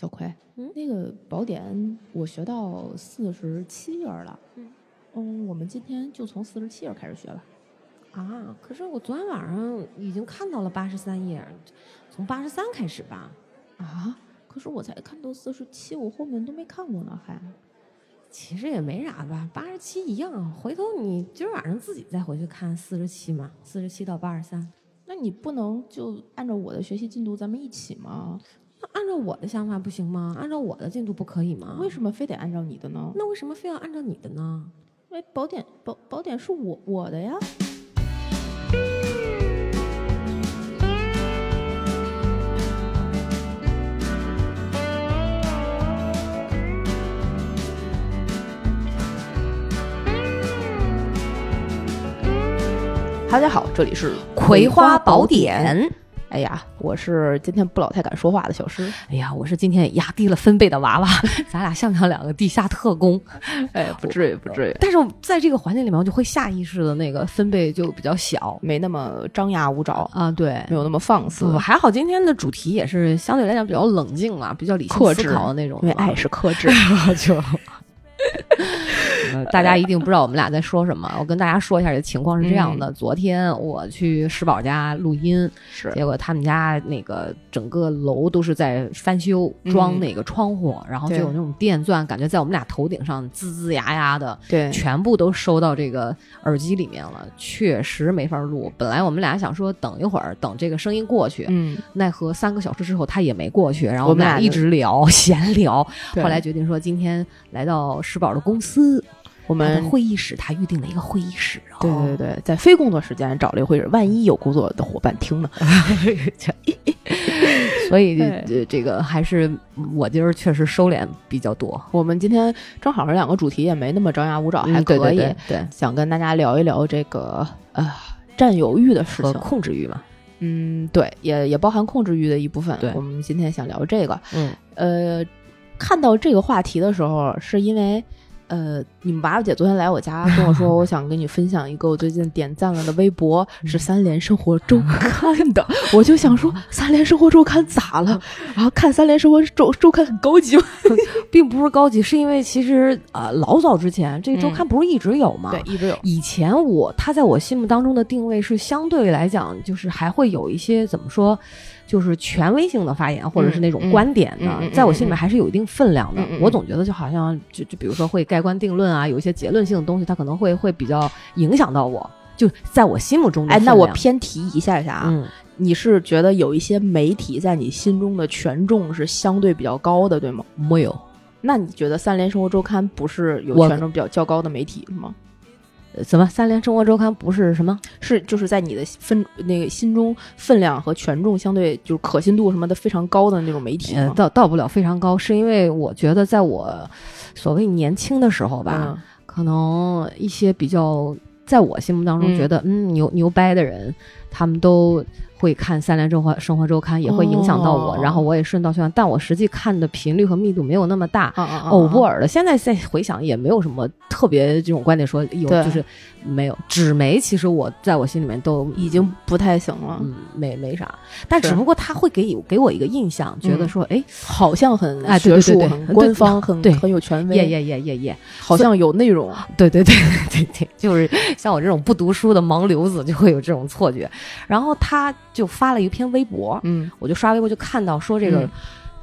小葵，嗯那个宝典我学到四十七页了。嗯嗯，我们今天就从四十七页开始学吧。啊，可是我昨天晚上已经看到了八十三页，从八十三开始吧。啊，可是我才看到四十七，我后面都没看过呢，还。其实也没啥吧，八十七一样。回头你今儿晚上自己再回去看四十七嘛，四十七到八十三。那你不能就按照我的学习进度，咱们一起吗？那按照我的想法不行吗？按照我的进度不可以吗？为什么非得按照你的呢？那为什么非要按照你的呢？因为宝典宝宝典是我我的呀。大家好，这里是葵花宝典。哎呀，我是今天不老太敢说话的小诗。哎呀，我是今天压低了分贝的娃娃，咱俩像不像两个地下特工？哎，不至于，不至于，但是在这个环境里面，我就会下意识的那个分贝就比较小没那么张牙舞爪，啊。对，没有那么放肆不，，还好今天的主题也是相对来讲比较冷静嘛，比较理性思考的那种。因为爱是克制。就。呃大家一定不知道我们俩在说什么。我跟大家说一下，这情况是这样的：昨天我去石宝家录音，是结果他们家那个整个楼都是在翻修装那个窗户，然后就有那种电钻，感觉在我们俩头顶上吱吱呀呀的，对，全部都收到这个耳机里面了，确实没法录。本来我们俩想说等一会儿，等这个声音过去，嗯，奈何三个小时之后他也没过去，然后我们俩一直聊 闲聊，后来决定说今天来到石宝的公司，我们会议室，他预定了一个会议室。对对对，在非工作时间找了一个会议室，万一有工作的伙伴听呢？所以对呃这个还是我今儿确实收敛比较多，我们今天正好是两个主题，也没那么张牙舞爪，还可以。对对对想跟大家聊一聊这个呃占有欲的事和情。控制欲嘛，嗯，对，也也包含控制欲的一部分。对我们今天想聊这个。嗯呃，看到这个话题的时候，是因为呃，你们娃娃姐昨天来我家跟我说，我想跟你分享一个我最近点赞了的微博，是三联生活周刊的。我就想说，三联生活周刊咋了？然后看三联生活周周刊很高级吗？并不是高级，是因为其实呃老早之前这个周刊不是一直有吗？对，一直有。以前我他在我心目当中的定位是相对来讲，就是还会有一些怎么说，就是权威性的发言，或者是那种嗯观点的，在我心里面还是有一定分量的。我总觉得就好像就就比如说会盖棺定论啊，有一些结论性的东西，它可能会会比较影响到我，就在我心目中的哎，那我偏提一下下啊，嗯，你是觉得有一些媒体在你心中的权重是相对比较高的，对吗？没有。那你觉得三联生活周刊不是有权重比较较高的媒体是吗？呃什么？三联生活周刊不是什么？是就是在你的分那个心中分量和权重相对就是可信度什么的非常高的那种媒体呃，到到不了非常高，是因为我觉得在我所谓年轻的时候吧，嗯可能一些比较在我心目当中嗯觉得嗯牛牛掰的人，他们都会看《三联生活生活周刊》，也会影响到我，哦然后我也顺道去看，但我实际看的频率和密度没有那么大。偶不尔的，现在再回想也没有什么特别这种观点说有，就是没有纸媒，其实我在我心里面都已经不太行了，嗯没没啥，但只不过他会给给我一个印象，觉得嗯说哎好像很哎对学术、对对对对很官方、很很有权威，耶耶耶耶耶，好像有内容。对对对对对，就是像我这种不读书的盲流子就会有这种错觉。然后他就发了一篇微博，嗯我就刷微博就看到说这个、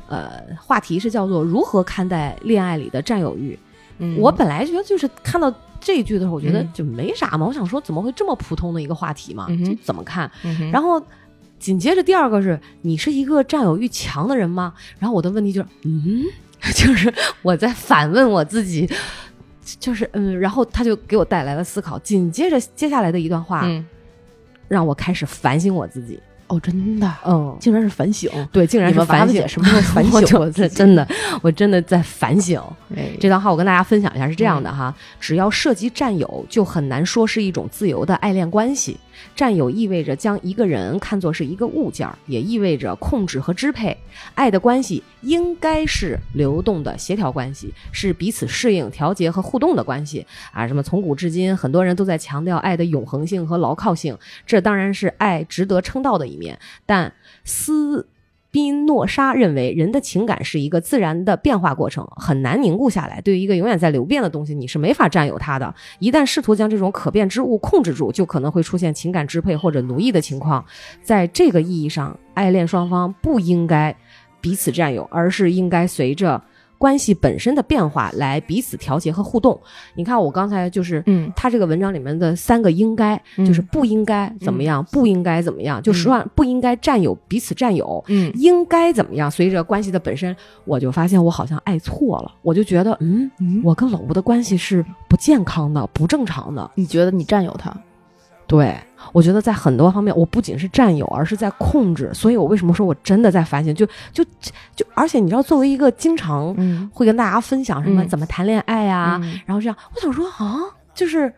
呃话题是叫做如何看待恋爱里的占有欲。嗯，我本来觉得就是看到这一句的时候，我觉得嗯就没啥嘛。我想说怎么会这么普通的一个话题嘛？嗯哼这怎么看？嗯，然后。紧接着第二个是你是一个占有欲强的人吗？然后我的问题就是，嗯，就是我在反问我自己，就是嗯，然后他就给我带来了思考。紧接着接下来的一段话，嗯，让我开始反省我自己。哦，真的，嗯，竟然是反省。对，竟然你是反省。什么时候反 省我这？真的，我真的在反省。哎，这段话我跟大家分享一下，是这样的哈：只要涉及占有，就很难说是一种自由的爱恋关系。占有意味着将一个人看作是一个物件儿，也意味着控制和支配。爱的关系应该是流动的协调关系，是彼此适应、调节和互动的关系啊！什么从古至今，很多人都在强调爱的永恒性和牢靠性，这当然是爱值得称道的一面。但斯宾诺莎认为，人的情感是一个自然的变化过程，很难凝固下来。对于一个永远在流变的东西，你是没法占有它的。一旦试图将这种可变之物控制住，就可能会出现情感支配或者奴役的情况。在这个意义上，爱恋双方不应该彼此占有，而是应该随着。关系本身的变化来彼此调节和互动。你看，我刚才就是，嗯，他这个文章里面的三个应该，就是不应该怎么样，不应该怎么样，就实话不应该占有彼此占有，嗯，应该怎么样？随着关系的本身，我就发现我好像爱错了，我就觉得，嗯，我跟老吴的关系是不健康的、不正常的。你觉得你占有他？对，我觉得在很多方面，我不仅是占有，而是在控制。所以我为什么说我真的在反省？就就就，而且你知道，作为一个经常会跟大家分享什么怎么谈恋爱呀，然后这样，我想说啊，就是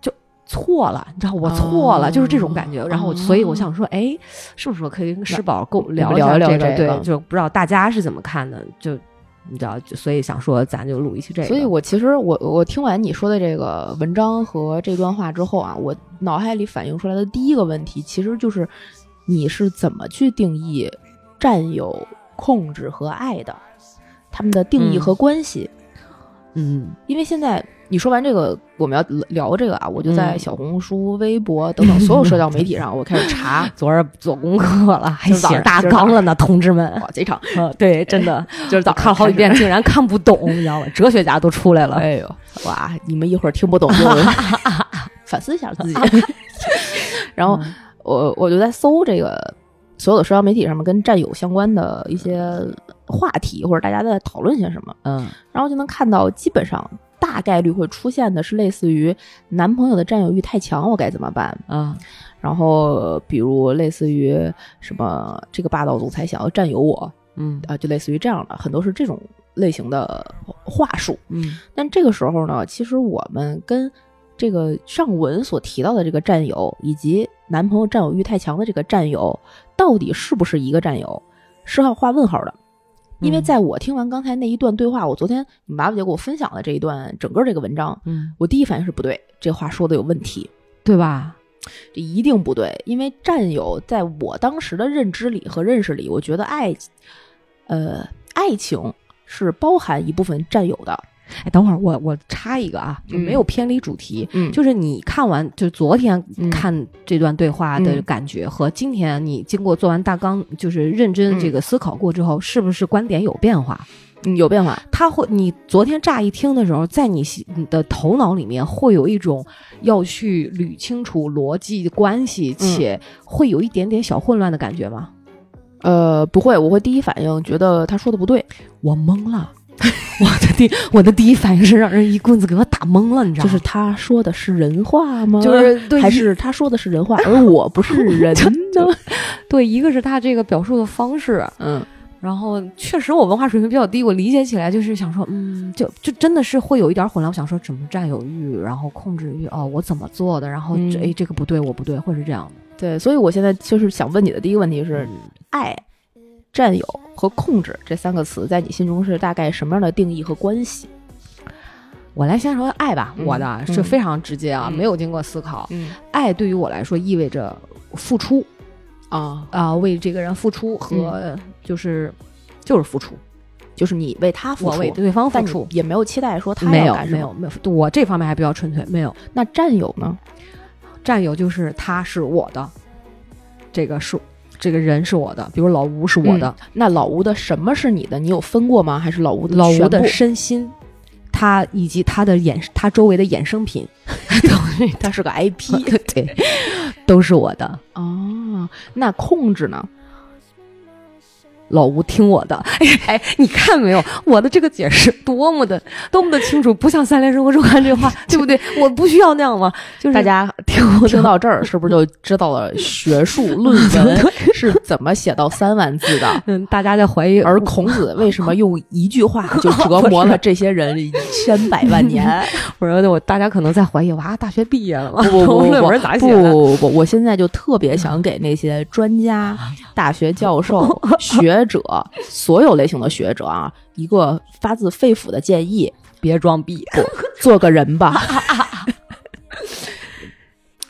就错了，你知道我错了，就是这种感觉。然后，所以我想说，哎，是不是可以跟石宝够聊聊这个？对，就不知道大家是怎么看的？就。你知道，所以想说，咱就录一期这个。所以我其实我我听完你说的这个文章和这段话之后啊，我脑海里反映出来的第一个问题，其实就是你是怎么去定义占有、控制和爱的？他们的定义和关系？嗯，因为现在。你说完这个，我们要聊这个啊，我就在小红书、微博等等所有社交媒体上，我开始查。昨儿做功课了，还写大纲了呢，同志们。哇，贼长。对，真的就是早看了好几遍，竟然看不懂，你知道吗？哲学家都出来了。哎呦，哇！你们一会儿听不懂就反思一下自己。然后我我就在搜这个所有的社交媒体上面跟战友相关的一些话题，或者大家在讨论些什么。嗯，然后就能看到，基本上。大概率会出现的是类似于男朋友的占有欲太强，我该怎么办？啊，然后比如类似于什么这个霸道总裁想要占有我，嗯啊，就类似于这样的，很多是这种类型的话术。嗯，但这个时候呢，其实我们跟这个上文所提到的这个占有，以及男朋友占有欲太强的这个占有，到底是不是一个占有，是要画问号的。因为在我听完刚才那一段对话，我昨天你妈妈姐给我分享的这一段整个这个文章，嗯，我第一反应是不对，这话说的有问题，对吧？这一定不对，因为占有在我当时的认知里和认识里，我觉得爱，呃，爱情是包含一部分占有的。哎，等会儿我我插一个啊，就没有偏离主题。嗯，就是你看完，就昨天看这段对话的感觉和今天你经过做完大纲，就是认真这个思考过之后，是不是观点有变化？有变化。他会，你昨天乍一听的时候，在你你的头脑里面会有一种要去捋清楚逻辑关系，且会有一点点小混乱的感觉吗？呃，不会，我会第一反应觉得他说的不对，我懵了。我的第我的第一反应是让人一棍子给我打懵了，你知道吗？就是他说的是人话吗？就是还是他说的是人话，而我不是人呢？对，一个是他这个表述的方式，嗯，然后确实我文化水平比较低，我理解起来就是想说，嗯，就就真的是会有一点混乱。我想说怎么占有欲，然后控制欲，哦，我怎么做的？然后这哎，这个不对，我不对，会是这样的。对，所以我现在就是想问你的第一个问题是爱。占有和控制这三个词，在你心中是大概什么样的定义和关系？我来先说爱吧，我的是非常直接啊，没有经过思考。爱对于我来说意味着付出啊啊，为这个人付出和就是就是付出，就是你为他付出，为对方付出，也没有期待说他没有没有没有，我这方面还比较纯粹，没有。那占有呢？占有就是他是我的，这个是。这个人是我的，比如老吴是我的，那老吴的什么是你的？你有分过吗？还是老吴的老吴的身心，他以及他的衍他周围的衍生品，他是个 IP，对，都是我的。哦，那控制呢？老吴听我的，哎，你看没有？我的这个解释多么的多么的清楚，不像《三联生活周刊》这话，对不对？我不需要那样吗？就是大家听听到这儿，是不是就知道了学术论文是怎么写到三万字的？嗯，大家在怀疑，而孔子为什么用一句话就折磨了这些人千百万年？我说我大家可能在怀疑，哇，大学毕业了吗？不不不不不不，我现在就特别想给那些专家、大学教授、学。学者，所有类型的学者啊，一个发自肺腑的建议：别装逼，做个人吧。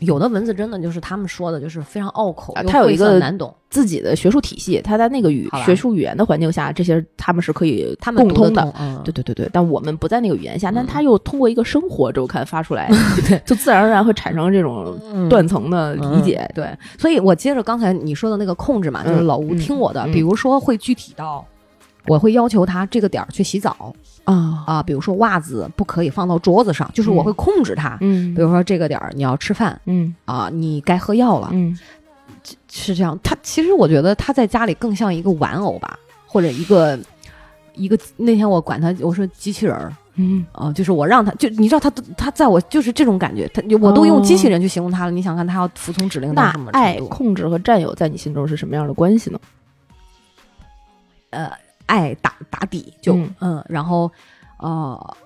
有的文字真的就是他们说的，就是非常拗口，啊它有一个难懂，自己的学术体系，他在那个语学术语言的环境下，这些他们是可以他们共通的。对对对对，但我们不在那个语言下，但嗯。他又通过一个生活周刊发出来，就自然而然会产生这种嗯。断层的理解。嗯。对，所以我接着刚才你说的那个控制嘛，就是嗯老吴嗯听我的，嗯。比如说会具体到，我会要求他这个点儿去洗澡啊，啊，比如说袜子不可以放到桌子上，就是我嗯会控制他。嗯比如说这个点儿你要吃饭嗯啊，你该喝药了，嗯是这样。他其实我觉得他在家里更像一个玩偶吧，或者一个一个那天我管他我说机器人儿。嗯啊、就是我让他，就你知道他他在我就是这种感觉，他我都用机器人去形容他了。你想看他要服从指令到那什么爱、程度？控制和占有在你心中是什么样的关系呢？呃，爱打打底就嗯嗯然后呃，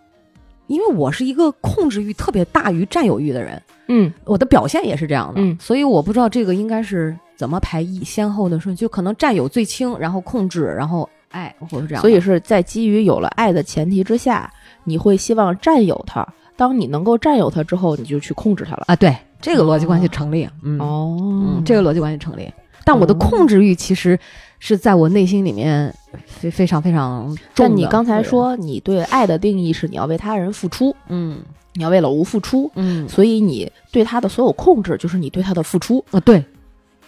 因为我是一个控制欲特别大于占有欲的人，嗯我的表现也是这样的，嗯所以我不知道这个应该是怎么排一先后的顺序，就可能占有最轻，然后控制，然后爱，或者这样。所以是在基于有了爱的前提之下，你会希望占有它。当你能够占有它之后，你就去控制它了。啊，对这个逻辑关系成立，嗯哦嗯，这个逻辑关系成立。但我的哦控制欲其实是在我内心里面非非常非常重的。但你刚才，说你对爱的定义是你要为他人付出，嗯你要为老吴付出，嗯所以你对他的所有控制就是你对他的付出。啊，对，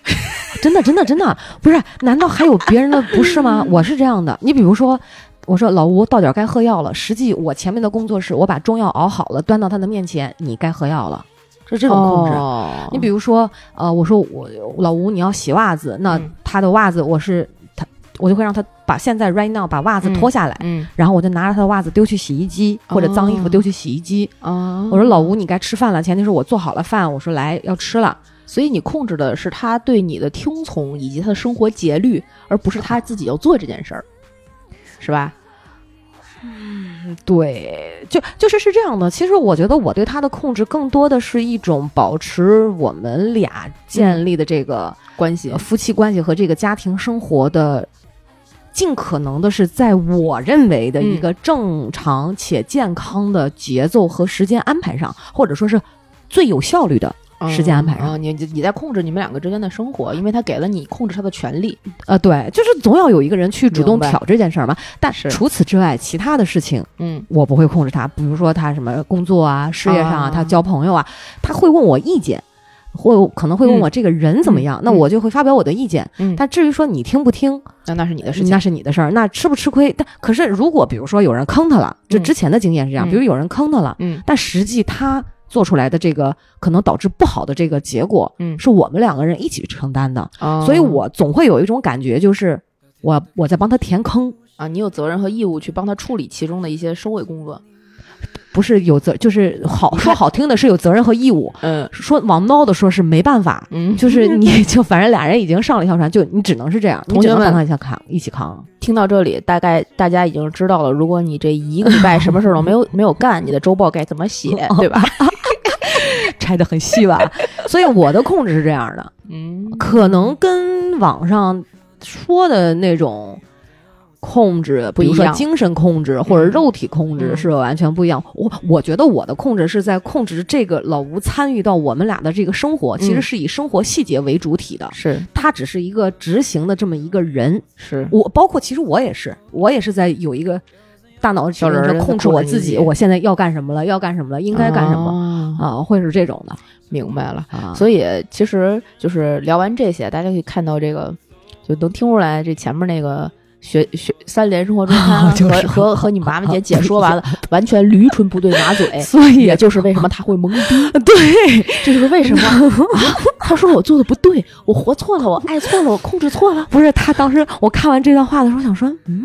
真的真的真的不是？难道还有别人的不是吗？我是这样的，你比如说。我说老吴到点儿该喝药了，实际我前面的工作是我把中药熬好了，端到他的面前，你该喝药了，是这种控制。哦你比如说，呃，我说我老吴你要洗袜子，那嗯他的袜子我是他，我就会让他把现在 right now 把袜子脱下来，嗯然后我就拿着他的袜子丢去洗衣机，或者脏衣服哦丢去洗衣机。啊，我说老吴你该吃饭了，前提是我做好了饭，我说来要吃了。所以你控制的是他对你的听从以及他的生活节律，而不是他自己要做这件事儿，是吧？嗯对，就就是是这样的。其实我觉得我对他的控制更多的是一种保持我们俩建立的这个、关系呃夫妻关系和这个家庭生活的，尽可能的是在我认为的一个正常且健康的节奏和时间安排上，或者说是最有效率的。时间安排上啊，你你在控制你们两个之间的生活，因为他给了你控制他的权利。呃，对，就是总要有一个人去主动挑这件事儿嘛。但是除此之外，其他的事情嗯我不会控制他，比如说他什么工作啊、事业上啊，啊他交朋友啊，他会问我意见，会可能会问我这个人怎么样，嗯那我就会发表我的意见。嗯，但至于说你听不听，那那是你的事情。那是你的事儿，那吃不吃亏？但可是如果比如说有人坑他了，就嗯之前的经验是这样，嗯比如有人坑他了，嗯但实际他做出来的这个可能导致不好的这个结果，嗯是我们两个人一起承担的，哦所以我总会有一种感觉，就是我我在帮他填坑。啊，你有责任和义务去帮他处理其中的一些收尾工作。不是有责，就是好说好听的是有责任和义务，嗯说往孬的说是没办法，嗯，就是你就反正俩人已经上了一条船，就你只能是这样，同学们跟他一起扛，一起扛。听到这里，大概大家已经知道了，如果你这一个礼拜 什么事儿都没有没有干，你的周报该怎么写，对吧？拆的很细吧，所以我的控制是这样的，嗯可能跟网上说的那种控制，比如说精神控制或者嗯。肉体控制嗯。是完全不一样。我我觉得我的控制是在控制这个老吴参与到我们俩的这个生活，其实嗯是以生活细节为主体的。是。他只是一个执行的这么一个人，是，我包括其实我也是，我也是在有一个大脑控制我自己，我现在要干什么了，要干什么了，应该干什么。么啊，会是这种的。明白了。啊。所以其实就是聊完这些，大家可以看到这个，就能听出来这前面那个学学三联生活中刊就是和和和你妈妈姐解说完了，完全驴唇不对马嘴。所以也就是为什么他会懵逼，对，这就是为什么 啊？他说我做的不对，我活错了，我爱错了，我控制错了。不是他当时我看完这段话的时候，想说，嗯，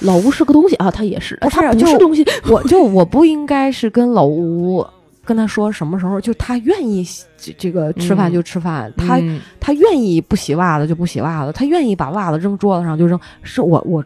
老吴是个东西啊，他也是，不是他不就是东西。我就我不应该是跟老吴跟他说什么时候，就他愿意这这个吃饭嗯。就吃饭，他嗯。他愿意不洗袜子就不洗袜子，他愿意把袜子扔桌子上就扔，是我我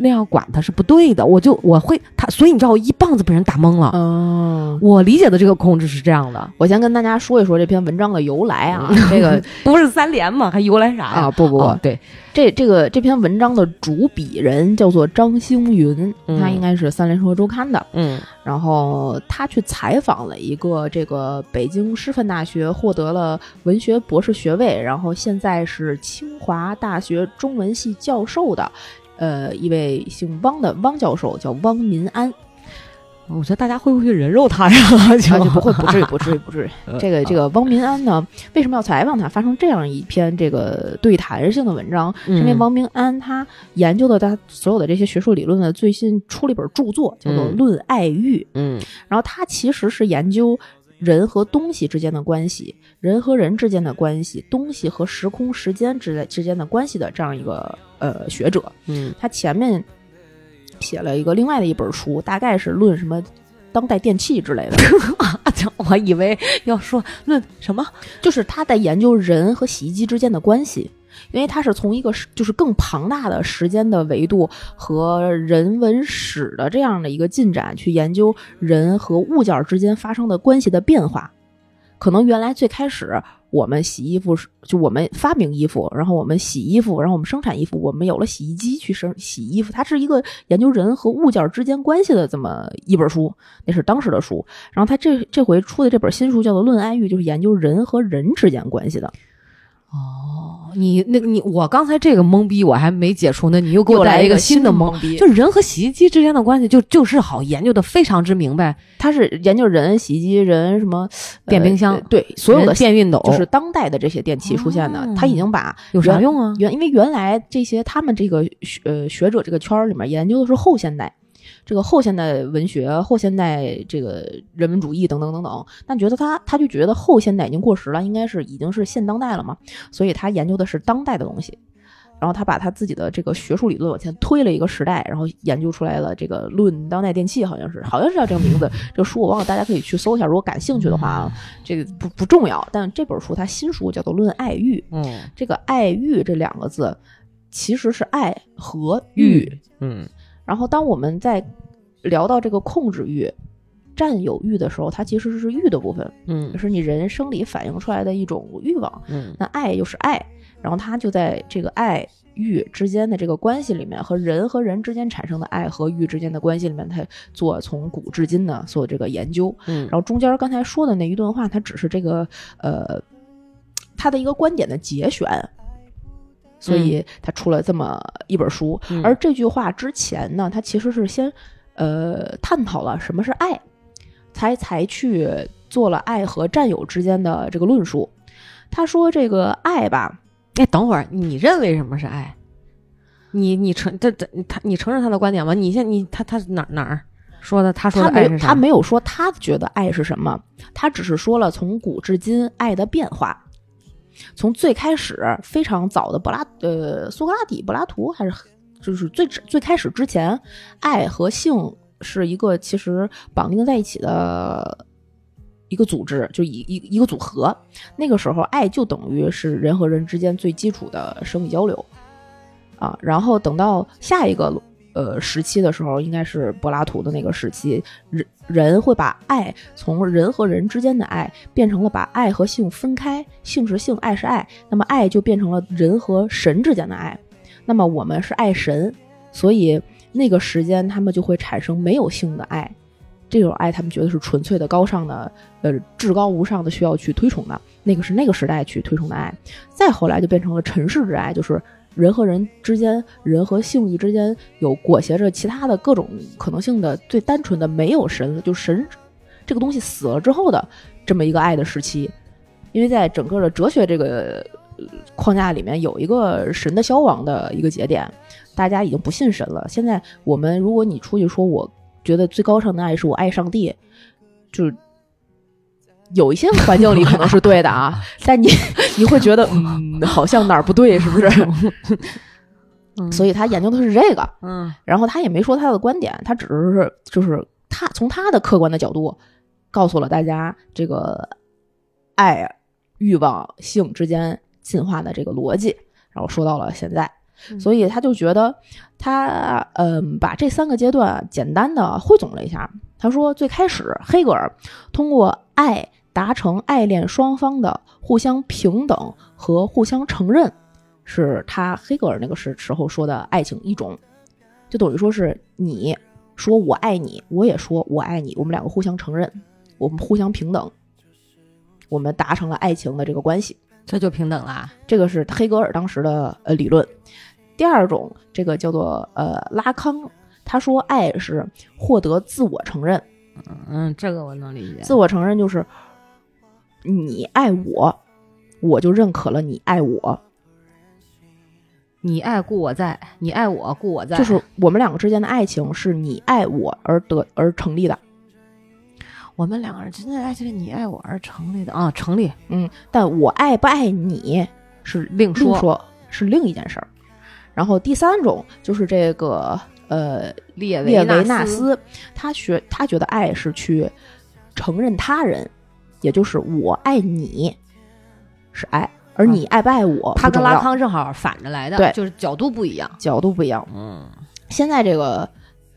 那样管他是不对的，我就我会他，所以你知道我一棒子被人打懵了。嗯，我理解的这个控制是这样的，我先跟大家说一说这篇文章的由来啊，这个不是三连吗？还由来啥？啊，不不不，哦对，这这个这篇文章的主笔人叫做张星云，嗯他应该是三联生活周刊的。嗯然后他去采访了一个这个北京师范大学获得了文学博士学位，然后现在是清华大学中文系教授的，呃，一位姓汪的汪教授，叫汪民安。我觉得大家会不会人肉他呀？啊，就不会，不至于，不至于，不至于。这个这个汪民安呢，为什么要采访他？发生这样一篇这个对谈性的文章，是因为嗯汪民安他研究的他所有的这些学术理论的最新出了一本著作，叫做《嗯论爱欲》。嗯然后他其实是研究人和东西之间的关系，人和人之间的关系，东西和时空时间之类之间的关系的这样一个呃学者。嗯他前面写了一个另外的一本书，大概是论什么当代电器之类的，啊，我以为要说论什么，就是他在研究人和洗衣机之间的关系。因为它是从一个就是更庞大的时间的维度和人文史的这样的一个进展去研究人和物件之间发生的关系的变化。可能原来最开始我们洗衣服是就我们发明衣服，然后我们洗衣服，然后我们生产衣服，我们有了洗衣机去生洗衣服。它是一个研究人和物件之间关系的这么一本书，那是当时的书。然后他这这回出的这本新书叫做《论爱欲》，就是研究人和人之间关系的。哦，你那个你我刚才这个懵逼我还没解除呢，你又给我来一个新的懵懵逼就人和洗衣机之间的关系就就是好研究的非常之明白，他是研究人、洗衣机、人什么电冰箱呃对所有的电熨斗就是当代的这些电器出现的，哦他已经把有啥用啊？原因为原来这些他们这个学呃学者这个圈儿里面研究的是后现代，这个后现代文学、后现代这个人文主义等等等等，但觉得他他就觉得后现代已经过时了，应该是已经是现当代了嘛，所以他研究的是当代的东西。然后他把他自己的这个学术理论往前推了一个时代，然后研究出来了这个《论当代电器》，好像是好像是叫这个名字。这个书我忘了，大家可以去搜一下，如果感兴趣的话啊，这个不不重要。但这本书他新书叫做《论爱欲》，嗯这个“爱欲”这两个字其实是爱和欲。嗯然后当我们在聊到这个控制欲、占有欲的时候，它其实是欲的部分，嗯是你人生理反映出来的一种欲望。嗯那爱又是爱，然后它就在这个爱欲之间的这个关系里面，和人和人之间产生的爱和欲之间的关系里面，它做从古至今的做这个研究。嗯然后中间刚才说的那一段话，它只是这个呃，他的一个观点的节选，所以他出了这么一本书。嗯而这句话之前呢，他其实是先呃探讨了什么是爱，才才去做了爱和占有之间的这个论述。他说这个爱吧，哎，等会儿，你认为什么是爱？你你承这这他你承认他的观点吗？你现你他他哪哪儿说的？他说他的爱是啥？没他没有说他觉得爱是什么，他只是说了从古至今爱的变化。从最开始非常早的柏拉呃苏格拉底、柏拉图还是就是最最开始之前，爱和性是一个其实绑定在一起的一个组织，就一一一个组合。那个时候，爱就等于是人和人之间最基础的生理交流啊。然后等到下一个呃时期的时候，应该是柏拉图的那个时期，人人会把爱从人和人之间的爱变成了把爱和性分开，性是性，爱是爱，那么爱就变成了人和神之间的爱。那么我们是爱神，所以那个时间他们就会产生没有性的爱。这种爱，他们觉得是纯粹的、高尚的，呃，至高无上的，需要去推崇的。那个是那个时代去推崇的爱。再后来就变成了尘世之爱，就是人和人之间、人和性欲之间有裹挟着其他的各种可能性的最单纯的没有神，就神这个东西死了之后的这么一个爱的时期。因为在整个的哲学这个框架里面，有一个神的消亡的一个节点，大家已经不信神了。现在我们，如果你出去说，我觉得最高尚的爱是我爱上帝，就是有一些环境里可能是对的啊，但你 你会觉得，嗯，好像哪儿不对，是不是？嗯所以他研究的是这个，嗯然后他也没说他的观点，他只是就是他从他的客观的角度告诉了大家这个爱、欲望、性之间进化的这个逻辑，然后说到了现在。嗯所以他就觉得他嗯、把这三个阶段简单的汇总了一下。他说，最开始黑格尔通过爱达成爱恋双方的互相平等和互相承认，是他黑格尔那个时时候说的爱情一种，就等于说是你说我爱你，我也说我爱你，我们两个互相承认，我们互相平等，我们达成了爱情的这个关系。这就平等啦。这个是黑格尔当时的呃理论。第二种，这个叫做呃拉康，他说爱是获得自我承认，嗯，这个我能理解。自我承认就是你爱我，我就认可了你爱我，你爱故我在，你爱我故我在，就是我们两个之间的爱情是你爱我而得而成立的。我们两个人之间的爱情是，你爱我而成立的啊，成立嗯，但我爱不爱你是另说。另说，是另一件事儿。然后第三种就是这个呃列列维纳斯，斯，他学他觉得爱是去承认他人，也就是我爱你是爱，而你爱不爱我他跟拉康正好反着来的，对就是角度不一样。角度不一样。嗯现在这个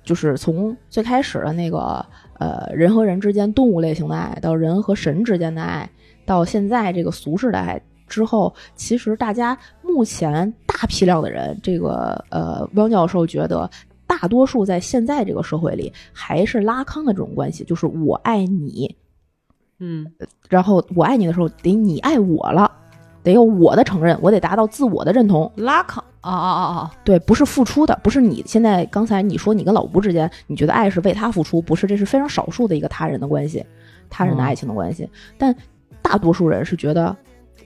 就是从最开始的那个呃人和人之间动物类型的爱，到人和神之间的爱，到现在这个俗世的爱之后，其实大家目前大批量的人，这个呃汪教授觉得。大多数在现在这个社会里，还是拉康的这种关系，就是我爱你，嗯然后我爱你的时候，得你爱我了，得有我的承认，我得达到自我的认同。拉康，哦哦哦哦，对，不是付出的，不是你现在刚才你说你跟老吴之间，你觉得爱是为他付出，不是，这是非常少数的一个他人的关系，他人的嗯爱情的关系。但大多数人是觉得，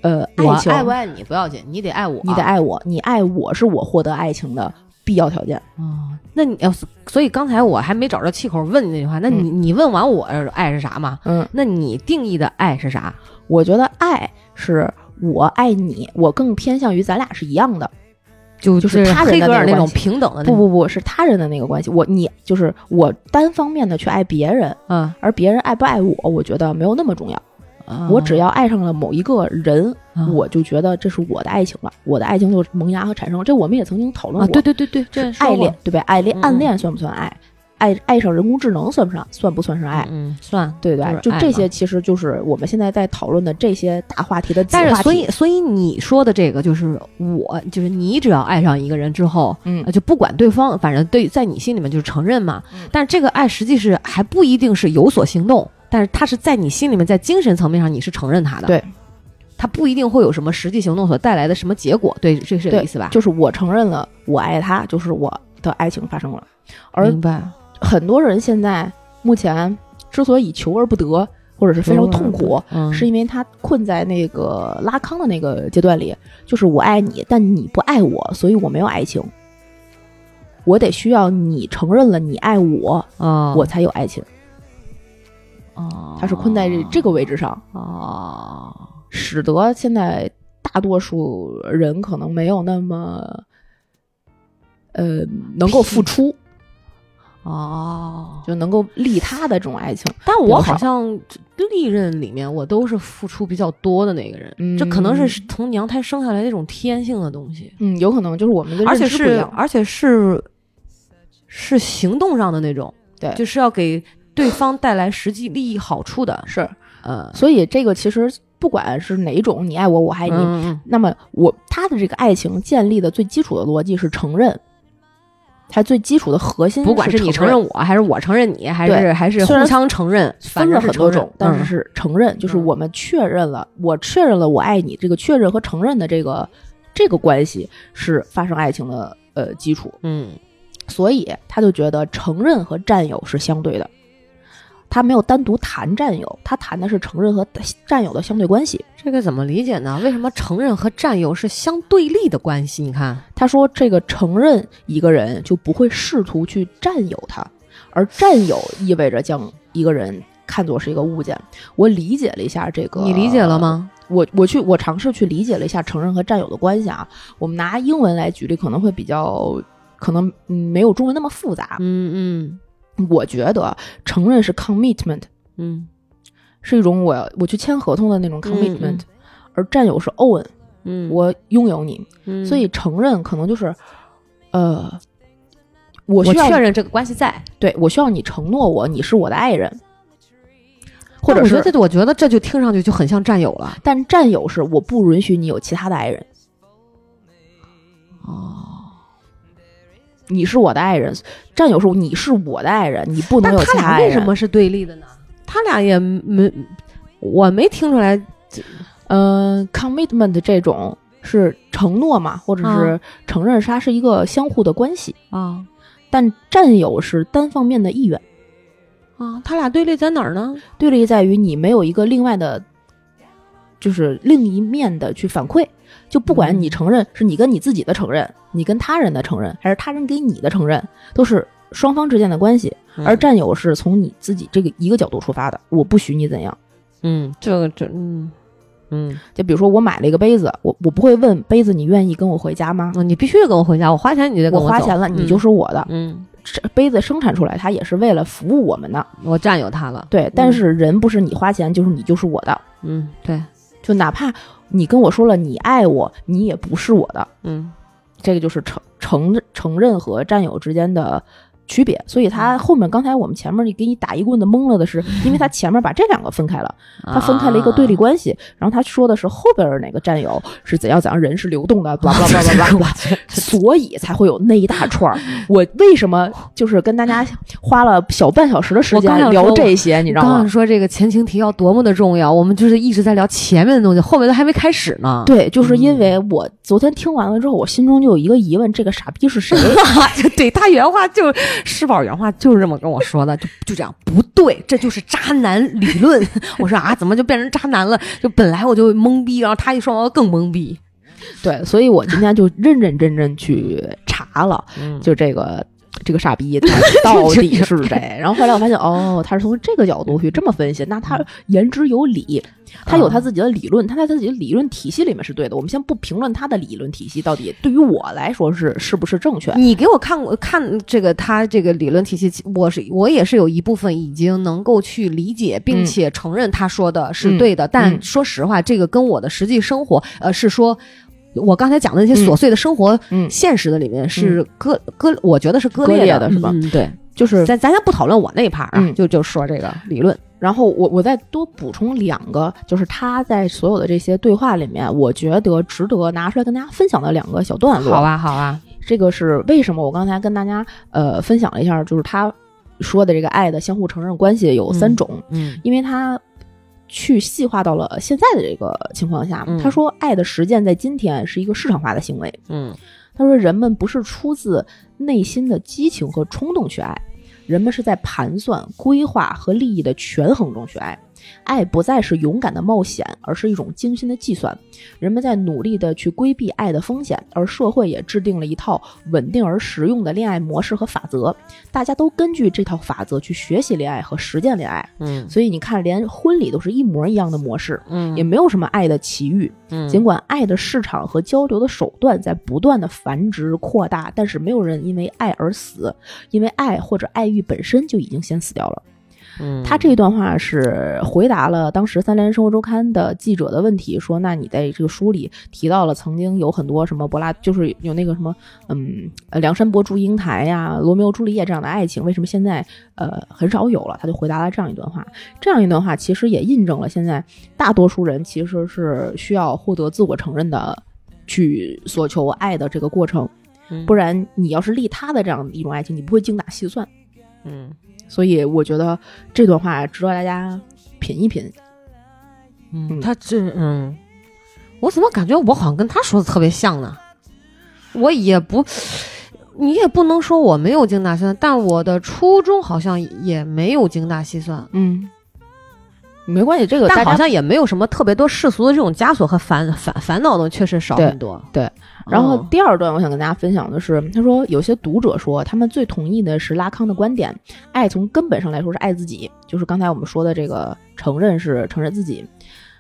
呃，我爱情爱不爱你不要紧，你得爱我，你得爱我，你爱我是我获得爱情的必要条件。哦，那你要是，所以刚才我还没找着气口问你那句话，那你、你问完我爱是啥嘛？嗯，那你定义的爱是啥？我觉得爱是我爱你，我更偏向于咱俩是一样的。就就是他人的那个关系平等的不不不是他人的那个关系，我你就是我单方面的去爱别人，嗯，而别人爱不爱我，我觉得没有那么重要。啊我只要爱上了某一个人，啊我就觉得这是我的爱情了，我的爱情就萌芽和产生。这我们也曾经讨论啊，过，对对对对，这爱恋，对吧？爱恋、暗恋算不算爱？爱爱上人工智能算不上？算不算是爱？嗯，算对对就这些，其实就是我们现在在讨论的这些大话题的话题。但是，所以，所以你说的这个就是我，就是你只要爱上一个人之后，嗯呃就不管对方，反正对，在你心里面就是承认嘛。嗯但是这个爱实际是还不一定是有所行动，但是他是在你心里面，在精神层面上你是承认他的。对，他不一定会有什么实际行动所带来的什么结果。对，这是这个意思吧？就是我承认了我爱他，就是我的爱情发生了。而明白。很多人现在目前之所以求而不得，或者是非常痛苦，嗯，是因为他困在那个拉康的那个阶段里，就是我爱你，但你不爱我，所以我没有爱情。我得需要你承认了你爱我，哦，我才有爱情。哦，他是困在这这个位置上，哦，使得现在大多数人可能没有那么，呃，能够付出，哦，就能够利他的这种爱情。但我好像历任里面，我都是付出比较多的那个人，嗯。这可能是从娘胎生下来那种天性的东西，嗯，有可能就是我们的而且是。而且是是行动上的那种，对。就是要给对方带来实际利益好处的，是，呃，所以这个其实不管是哪一种，你爱我，我爱你，那么我他的这个爱情建立的最基础的逻辑是承认，它最基础的核心不管是你承承认我，还是我承认你，还是还是互相承认，反分了很多种，但是嗯。是承认，就是嗯我们确认了，我确认了我爱你，这个确认和承认的这个这个关系是发生爱情的呃基础，嗯。所以他就觉得承认和占有是相对的。他没有单独谈占有，他谈的是承认和占有的相对关系。这个怎么理解呢？为什么承认和占有是相对立的关系？你看，他说，这个承认一个人就不会试图去占有他，而占有意味着将一个人看作是一个物件。我理解了一下这个，你理解了？吗？我我去我尝试去理解了一下承认和占有的关系啊。我们拿英文来举例，可能会比较可能嗯没有中文那么复杂。嗯嗯我觉得承认是 commitment，嗯。是一种我要我去签合同的那种 commitment，、嗯。而占有是 own，嗯，我拥有你，嗯。所以承认可能就是，呃，我我需要确认这个关系在，对我需要你承诺我你是我的爱人，或者是但我觉得，我觉得这就听上去就很像占有了。但占有是我不允许你有其他的爱人，哦，你是我的爱人，战友是你是我的爱人，你不能有其爱人。为什么是对立的呢？他俩也没，我没听出来。嗯、c o m m i t m e n t 这种是承诺嘛，或者是承认它是一个相互的关系，啊但占有是单方面的意愿。啊，他俩对立在哪儿呢？对立在于你没有一个另外的，就是另一面的去反馈。就不管你承认是你跟你自己的承认，你跟他人的承认，还是他人给你的承认，都是双方之间的关系。而嗯占有是从你自己这个一个角度出发的，我不许你怎样。嗯，这个这嗯嗯，就比如说我买了一个杯子，我我不会问杯子你愿意跟我回家吗？啊你必须得跟我回家，我花钱你得跟走我花钱了，你嗯就是我的。嗯，这杯子生产出来，它也是为了服务我们的。我占有它了。对，但是人不是你花钱就是你就是我的。嗯，对，就哪怕你跟我说了你爱我，你也不是我的。嗯这个就是承承承认和占有之间的区别。所以他后面刚才我们前面给你打一棍子懵了的是，因为他前面把这两个分开了，他分开了一个对立关系。然后他说的是后边儿那个战友是怎样怎样，人是流动的 blah blah blah blah blah，所以才会有那一大串儿。我为什么就是跟大家花了小半小时的时间聊这些，你知道吗？说这个前情提要多么的重要，我们就是一直在聊前面的东西，后面都还没开始呢。对，就是因为我昨天听完了之后，我心中就有一个疑问：这个傻逼是谁？对他原话就世宝原话就是这么跟我说的，就就这样不对，这就是渣男理论。我说啊，怎么就变成渣男了？就本来我就懵逼，然后他一说完我更懵逼。对，所以我今天就认认真真去查了，嗯就这个这个傻逼他 到底是谁？然后后来我发现，哦，他是从这个角度去这么分析，那他言之有理，他有他自己的理论，他在他自己的理论体系里面是对的。我们先不评论他的理论体系到底对于我来说是是不是正确。你给我看过看这个他这个理论体系，我是我也是有一部分已经能够去理解，并且承认他说的是对的。但说实话，这个跟我的实际生活，呃，是说。我刚才讲的那些琐碎的生活、嗯现实的里面是割割，我觉得是割割裂裂的是吧嗯，对，就是咱咱先不讨论我那一 part 啊，嗯就就说这个理论。然后我我再多补充两个，就是他在所有的这些对话里面，我觉得值得拿出来跟大家分享的两个小段落。好吧，好吧，这个是为什么？我刚才跟大家呃分享了一下，就是他说的这个爱的相互承认关系有三种，嗯因为他去细化到了现在的这个情况下，嗯他说爱的实践在今天是一个市场化的行为。嗯他说人们不是出自内心的激情和冲动去爱，人们是在盘算、规划和利益的权衡中去爱。爱不再是勇敢的冒险，而是一种精心的计算。人们在努力的去规避爱的风险，而社会也制定了一套稳定而实用的恋爱模式和法则。大家都根据这套法则去学习恋爱和实践恋爱。嗯所以你看，连婚礼都是一模一样的模式，嗯也没有什么爱的奇遇。嗯尽管爱的市场和交流的手段在不断的繁殖扩大，但是没有人因为爱而死，因为爱或者爱欲本身就已经先死掉了。嗯他这段话是回答了当时《三联生活周刊》的记者的问题，说：“那你在这个书里提到了曾经有很多什么柏拉，就是有那个什么，嗯，呃梁山伯祝英台呀、罗密欧朱丽叶这样的爱情，为什么现在呃很少有了？”他就回答了这样一段话。这样一段话其实也印证了现在大多数人其实是需要获得自我承认的，去索求爱的这个过程，嗯不然你要是利他的这样一种爱情，你不会精打细算。嗯所以我觉得这段话值得大家品一品。嗯，他这嗯，我怎么感觉我好像跟他说的特别像呢？我也不，你也不能说我没有精打细算，但我的初衷好像也没有精打细算，嗯，没关系，这个但好像也没有什么特别多世俗的这种枷锁和烦烦烦恼的，确实少很多。对然后嗯第二段我想跟大家分享的是，他说有些读者说他们最同意的是拉康的观点，爱从根本上来说是爱自己，就是刚才我们说的这个承认是承认自己。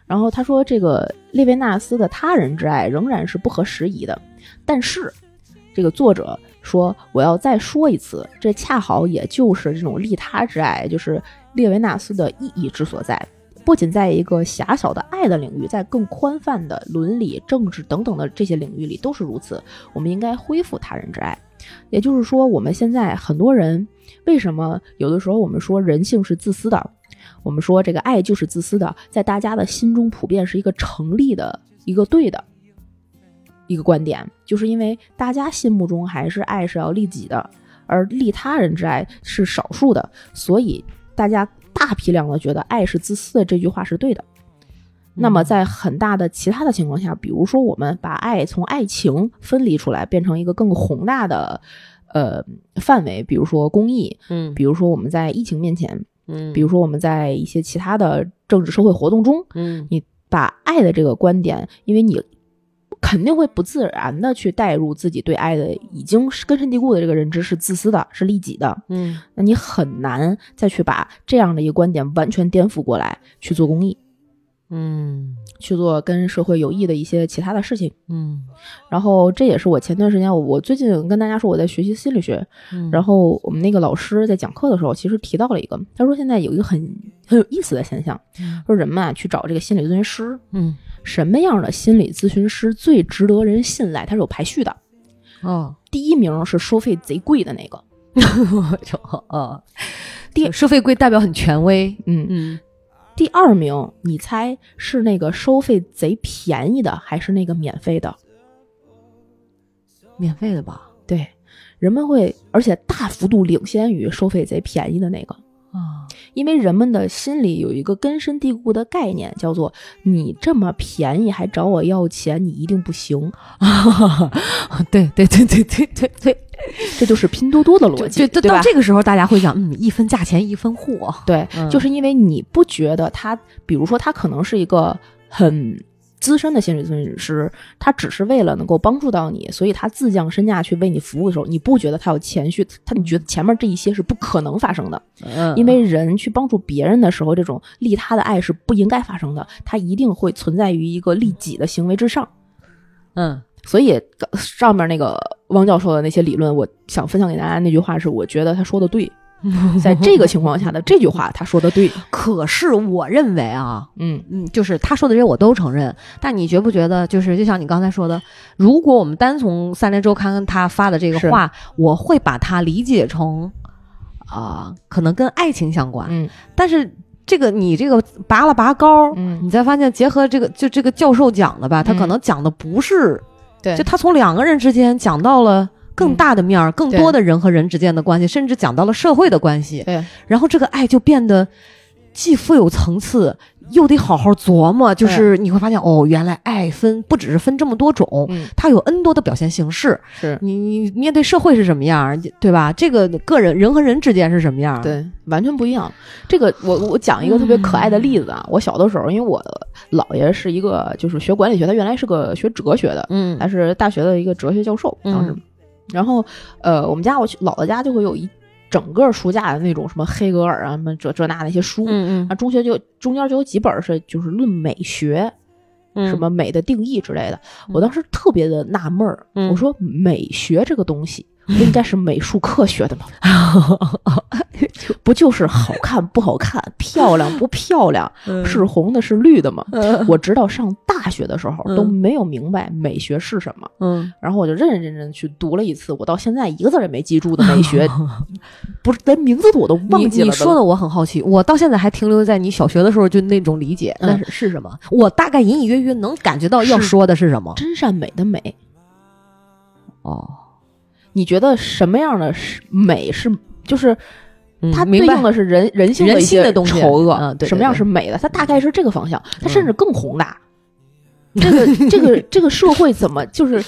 然后他说这个列维纳斯的他人之爱仍然是不合时宜的，但是这个作者说我要再说一次，这恰好也就是这种利他之爱，就是列维纳斯的意义之所在。不仅在一个狭小的爱的领域，在更宽泛的伦理、政治等等的这些领域里都是如此。我们应该恢复他人之爱。也就是说，我们现在很多人为什么有的时候我们说人性是自私的，我们说这个爱就是自私的，在大家的心中普遍是一个成立的一个对的一个观点，就是因为大家心目中还是爱是要利己的，而利他人之爱是少数的，所以大家大批量的觉得爱是自私的这句话是对的。那么，在很大的其他的情况下，比如说我们把爱从爱情分离出来，变成一个更宏大的呃范围，比如说公益，嗯。比如说我们在疫情面前，嗯。比如说我们在一些其他的政治社会活动中，嗯。你把爱的这个观点，因为你肯定会不自然的去带入自己对爱的已经是根深蒂固的这个认知是自私的，是利己的，嗯。那你很难再去把这样的一个观点完全颠覆过来去做公益，嗯。去做跟社会有益的一些其他的事情。嗯。然后这也是我前段时间，我我最近跟大家说我在学习心理学，嗯，然后我们那个老师在讲课的时候，其实提到了一个，他说现在有一个很很有意思的现象，嗯。说人们啊去找这个心理咨询师，嗯。什么样的心理咨询师最值得人信赖？他是有排序的，哦，第一名是收费贼贵的那个，就哦，第收费贵代表很权威，嗯，嗯第二名你猜是那个收费贼便宜的，还是那个免费的？免费的吧？对，人们会，而且大幅度领先于收费贼便宜的那个。啊，因为人们的心里有一个根深蒂固的概念，叫做你这么便宜还找我要钱，你一定不行。对对对对对对对，这就是拼多多的逻辑，就对到？这个时候，大家会想，嗯，一分价钱一分货，对，嗯就是因为你不觉得他，比如说他可能是一个很资深的心理咨询师，他只是为了能够帮助到你，所以他自降身价去为你服务的时候，你不觉得他有前序，他你觉得前面这一些是不可能发生的，嗯因为人去帮助别人的时候，这种利他的爱是不应该发生的，他一定会存在于一个利己的行为之上。嗯所以上面那个汪教授的那些理论，我想分享给大家那句话是，我觉得他说的对，在这个情况下的这句话他说的对，可是我认为啊，嗯。嗯，就是他说的这些我都承认，但你觉不觉得，就是就像你刚才说的，如果我们单从三联周刊他发的这个话，我会把它理解成啊、可能跟爱情相关，嗯。但是这个你这个拔了拔高，嗯，你再发现结合这个就这个教授讲的吧，他可嗯能讲的不是，对就他从两个人之间讲到了。更大的面儿，更多的人和人之间的关系，甚至讲到了社会的关系，对，然后这个爱就变得既富有层次，又得好好琢磨。就是你会发现，哦，原来爱分不只是分这么多种，嗯它有 N 多的表现形式。是。你你面对社会是什么样儿，对吧？这个个人人和人之间是什么样儿？，对，完全不一样。这个我我讲一个特别可爱的例子啊，我小的时候，因为我姥爷是一个就是学管理学，他原来是个学哲学的，嗯他是大学的一个哲学教授，当时。嗯然后，呃，我们家我去姥姥家就会有一整个书架的那种什么黑格尔啊，什么这这那那些书。嗯啊，中学就中间就有几本是就是论美学，嗯，什么美的定义之类的。我当时特别的纳闷儿，嗯我说美学这个东西不应该是美术课学的吗？不就是好看不好看，漂亮不漂亮，嗯是红的是绿的吗？嗯我直到上大学的时候嗯都没有明白美学是什么。嗯，然后我就认认真真去读了一次，我到现在一个字也没记住的美学，不是连名字我都忘记了你。说的我很好奇，我到现在还停留在你小学的时候就那种理解，嗯但是是什么？我大概隐隐约约能感觉到要说的是什么。真善美的美，哦，你觉得什么样的是美是就是嗯它对应的是人人性的人一些的东西丑恶，嗯对对什么样是美的？它大概是这个方向，它甚嗯至更宏大。这个这个这个社会怎么就是？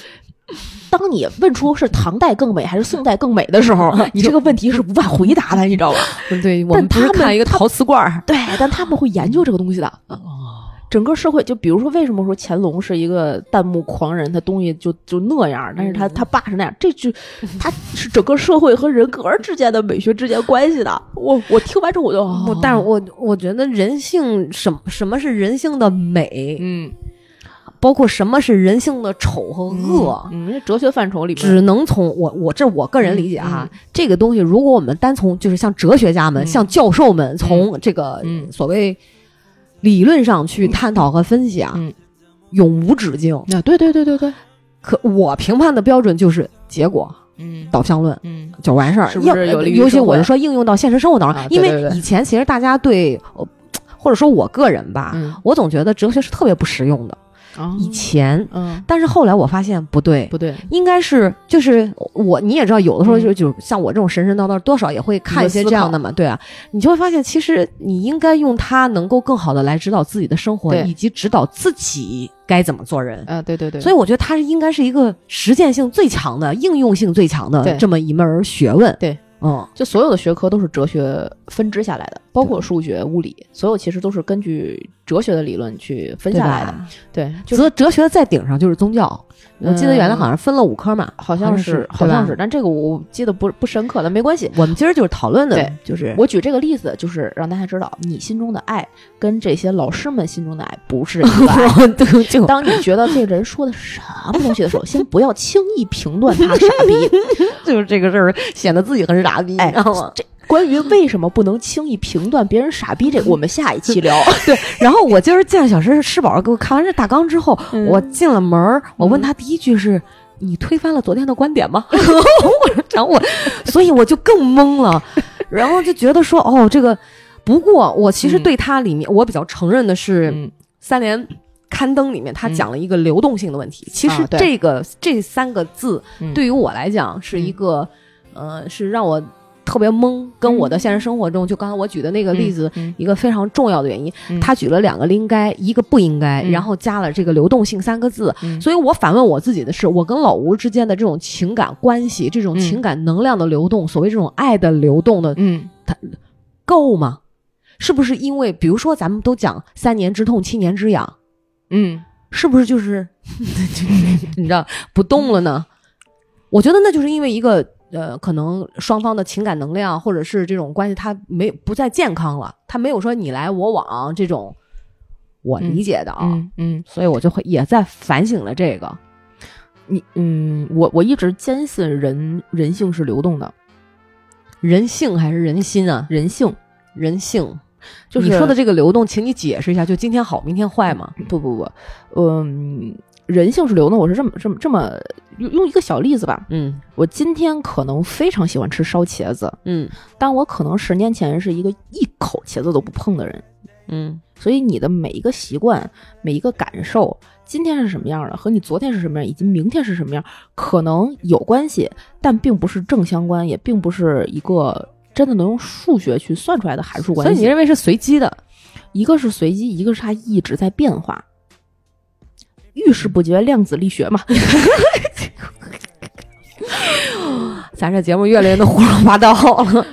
当你问出是唐代更美还是宋代更美的时候，你这个问题是无法回答的，你知道吧？嗯 对我但们不是他们他看一个陶瓷罐儿。对，但他们会研究这个东西的。哦，整个社会，就比如说，为什么说乾隆是一个弹幕狂人，他东西就就那样，但是他嗯他爸是那样，这就他是整个社会和人格之间的美学之间关系的。我我听完之后我就，不，但是我我觉得人性什么什么是人性的美，嗯，包括什么是人性的丑和恶，嗯，这哲学范畴里面，只能从我我这我个人理解哈，这个东西如果我们单从就是像哲学家们、嗯像教授们从这个嗯所谓理论上去探讨和分析啊，嗯。永无止境。啊，对对对对对，可我评判的标准就是结果嗯。导向论。嗯。就完事儿，是不是应有利于尤其我是说应用到现实生活当中，因啊对对对。为以前其实大家对，呃或者说我个人吧，嗯。我总觉得哲学是特别不实用的。啊以前，嗯。但是后来我发现不对，不对，应该是就是我你也知道，有的时候就就像我这种神神叨叨，多少也会看一些这样的嘛，对啊，你就会发现，其实你应该用它能够更好的来指导自己的生活，以及指导自己该怎么做人。啊对对对，所以我觉得它是应该是一个实践性最强的、应用性最强的对。这么一门学问。对，嗯，就所有的学科都是哲学分支下来的，包括数学、物理，所有其实都是根据哲学的理论去分下来的。吧？对，就是哲哲学的再顶上就是宗教，我记得原来好像分了五科嘛，好像是是，好像是，但这个我记得不不深刻，但没关系。我们今儿就是讨论的对，就是我举这个例子，就是让大家知道，你心中的爱跟这些老师们心中的爱不是一个爱。就就当你觉得这个人说的什么东西的时候，先不要轻易评断他傻逼。就是这个事儿显得自己很傻逼，哎你知道吗？这关于为什么不能轻易评断别人傻逼，这 个我们下一期聊。对然后我今儿见小石吃饱给我看完这大纲之后，嗯我进了门儿，我问他第一句是。你推翻了昨天的观点吗？然后我，所以我就更懵了，然后就觉得说，哦，这个。不过我其实嗯对他里面，我比较承认的是，嗯三联刊登里面他嗯讲了一个流动性的问题。其实这个、这三个字嗯对于我来讲是一个，呃，是让我特别懵，跟我的现实生活中，就刚才我举的那个例子。嗯一个非常重要的原因，嗯他举了两个应该，一个不应该，嗯然后加了这个流动性三个字。嗯所以我反问我自己的是：我跟老吴之间的这种情感关系，这种嗯情感能量的流动，所谓这种爱的流动的嗯它够吗？是不是因为，比如说咱们都讲三年之痛，七年之痒，嗯是不是就是 你知道不动了呢？我觉得那就是因为一个呃，可能双方的情感能量或者是这种关系，它没不再健康了，它没有说你来我往这种我理解的啊，嗯嗯，所以我就会也在反省了这个。你嗯，我我一直坚信人人性是流动的，人性还是人心啊？人性人性，就是你说的这个流动，请你解释一下，就今天好，明天坏吗？不不不，嗯，人性是流动。我是这么这么这么用用一个小例子吧。嗯我今天可能非常喜欢吃烧茄子，嗯但我可能十年前是一个一口茄子都不碰的人。嗯所以你的每一个习惯、每一个感受，今天是什么样的，和你昨天是什么样，以及明天是什么样，可能有关系，但并不是正相关，也并不是一个真的能用数学去算出来的函数关系。所以你认为是随机的？一个是随机，一个是它一直在变化。遇事不决，量子力学嘛。咱这节目越来越能胡说八道了。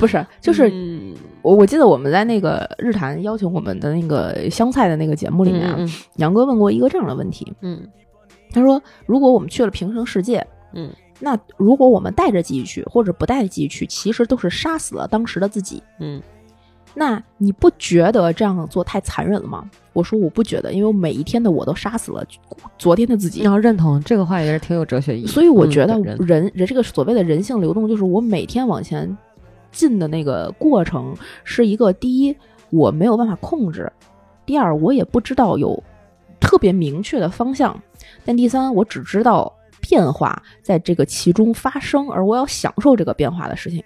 不是，就是嗯我我记得我们在那个日坛邀请我们的那个香菜的那个节目里面啊，嗯杨哥问过一个这样的问题，嗯他说：如果我们去了平行世界，嗯，那如果我们带着记忆去，或者不带着记忆去，其实都是杀死了当时的自己。嗯那你不觉得这样做太残忍了吗？我说我不觉得，因为我每一天的我都杀死了昨天的自己你。要认同这个话也是挺有哲学意义。所以我觉得人人这个所谓的人性流动，就是我每天往前进的那个过程，是一个第一我没有办法控制，第二我也不知道有特别明确的方向，但第三我只知道变化在这个其中发生，而我要享受这个变化的事情。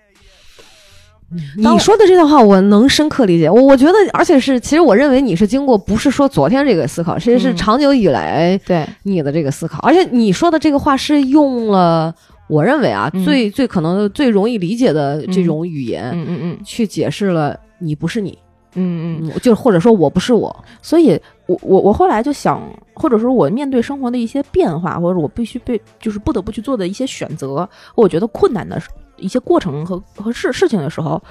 当你说的这段话，我能深刻理解。我我觉得，而且是，其实我认为你是经过不是说昨天这个思考，其实是嗯长久以来对，你的这个思考。而且你说的这个话是用了，我认为啊，嗯最最可能最容易理解的这种语言、嗯嗯嗯去解释了你不是你，嗯嗯，嗯，就或者说我不是我。所以我我我后来就想，或者说我面对生活的一些变化，或者我必须被就是不得不去做的一些选择，我觉得困难的一些过程和和事事情的时候，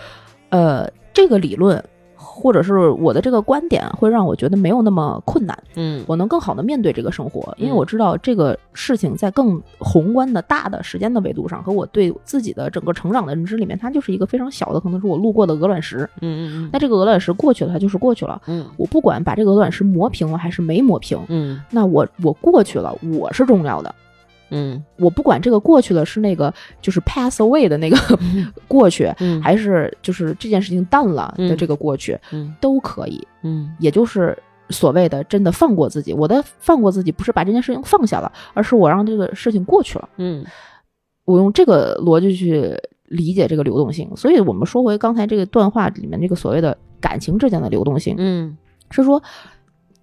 呃，这个理论或者是我的这个观点会让我觉得没有那么困难，嗯我能更好的面对这个生活，因为嗯我知道这个事情在更宏观的大的时间的维度上，和我对自己的整个成长的认知里面，它就是一个非常小的，可能是我路过的鹅卵石。嗯嗯那这个鹅卵石过去了，它就是过去了。嗯我不管把这个鹅卵石磨平了还是没磨平，嗯那我我过去了，我是重要的。嗯我不管这个过去了是那个就是 pass away 的那个 过去，嗯还是就是这件事情淡了的嗯这个过去，嗯都可以。嗯也就是所谓的真的放过自己。我的放过自己，不是把这件事情放下了，而是我让这个事情过去了。嗯我用这个逻辑去理解这个流动性。所以我们说回刚才这个段话里面这个所谓的感情之间的流动性，嗯是说，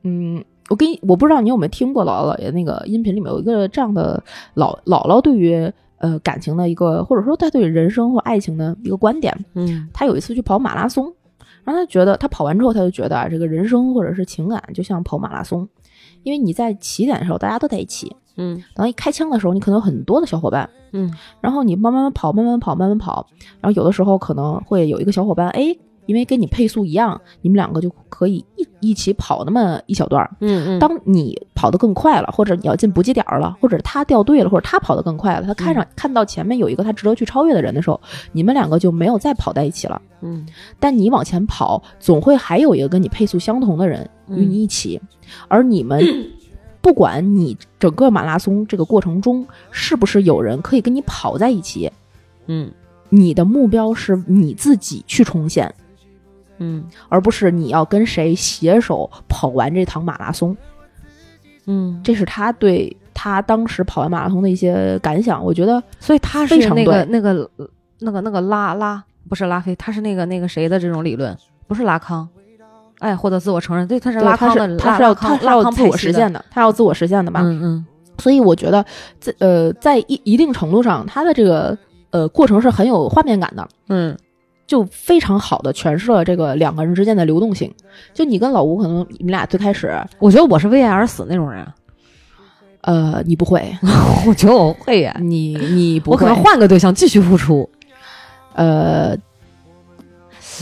嗯。我跟你我不知道你有没有听过姥姥姥爷那个音频里面有一个这样的老姥姥对于呃感情的一个或者说他对人生或爱情的一个观点，嗯。他有一次去跑马拉松，然后他觉得他跑完之后，他就觉得啊，这个人生或者是情感就像跑马拉松，因为你在起点的时候大家都在一起，嗯。等到一开枪的时候，你可能有很多的小伙伴，嗯。然后你慢慢跑，慢慢跑，慢慢跑，然后有的时候可能会有一个小伙伴，哎，因为跟你配速一样，你们两个就可以一一起跑那么一小段儿。嗯当你跑得更快了，或者你要进补给点儿了，或者他掉队了，或者他跑得更快了，他看上、看到前面有一个他值得去超越的人的时候，你们两个就没有再跑在一起了。嗯但你往前跑，总会还有一个跟你配速相同的人嗯与你一起，而你们 不管你整个马拉松这个过程中是不是有人可以跟你跑在一起，嗯你的目标是你自己去冲线，嗯而不是你要跟谁携手跑完这趟马拉松。嗯，这是他对他当时跑完马拉松的一些感想，我觉得所以他是那个那个那个那个拉拉不是拉黑，他是那个那个谁的这种理论，不是拉康。哎，获得自我承认，对，他是拉康的，是他是要拉拉康他是要自我实现的，他要自我实现的嘛。嗯嗯所以我觉得在呃在一一定程度上，他的这个呃过程是很有画面感的。嗯就非常好的诠释了这个两个人之间的流动性。就你跟老吴，可能你们俩最开始，我觉得我是为爱而死那种人，呃，你不会，我觉得我会呀，你你不会，我可能换个对象继续付出。呃，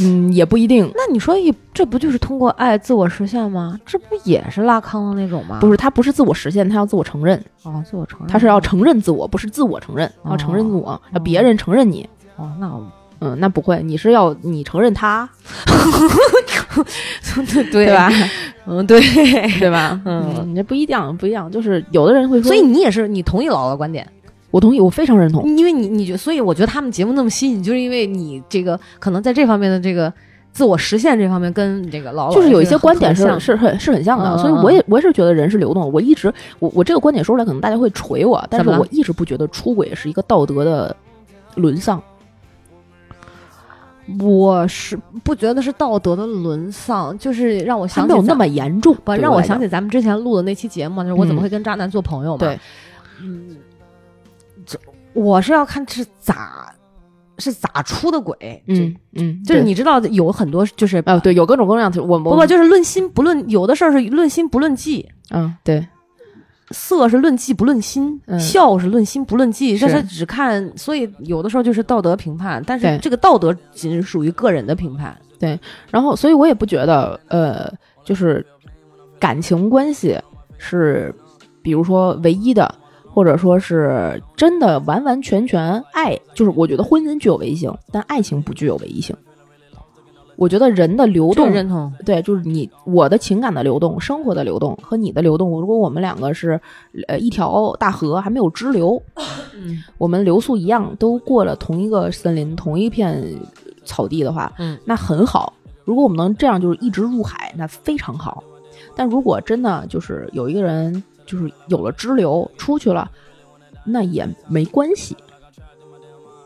嗯，也不一定。那你说一，这不就是通过爱自我实现吗？这不也是拉康的那种吗？不是，他不是自我实现，他要自我承认，哦，自我承认，他是要承认自我，不是自我承认，要承认自我，要别人承认你。哦，那我嗯，那不会，你是要你承认他，对 对吧？？嗯，对。对吧？嗯你，这不一样，不一样。就是有的人会说，所以你也是，你同意姥姥的观点，我同意，我非常认同。因为你你觉，所以我觉得他们节目那么吸引，就是因为你这个可能在这方面的这个自我实现这方面跟这个姥姥就是有一些观点是很是很是很像的，所以我也我也是觉得人是流动的。我一直我我这个观点说出来，可能大家会锤我，但是我一直不觉得出轨是一个道德的沦丧。我是不觉得是道德的沦丧，就是让我想起没有那么严重，不让我想起咱们之前录的那期节目，就是我怎么嗯。会跟渣男做朋友嘛？对，嗯，这我是要看是咋是咋出的轨，嗯嗯，就就是你知道有很多就是啊，对，有各种各样的，我我不不就是论心不论有的事儿是论心不论迹，嗯对色是论迹不论心，嗯笑是论心不论迹，这是是只看，所以有的时候就是道德评判，但是这个道德仅属于个人的评判。对然后所以我也不觉得呃，就是感情关系是比如说唯一的。或者说是真的完完全全爱，就是我觉得婚姻具有唯一性，但爱情不具有唯一性。我觉得人的流动认同，对，就是你我的情感的流动、生活的流动和你的流动，如果我们两个是呃一条大河还没有支流，嗯。我们流速一样，都过了同一个森林、同一片草地的话，嗯，那很好。如果我们能这样，就是一直入海，那非常好。但如果真的就是有一个人就是有了支流出去了，那也没关系，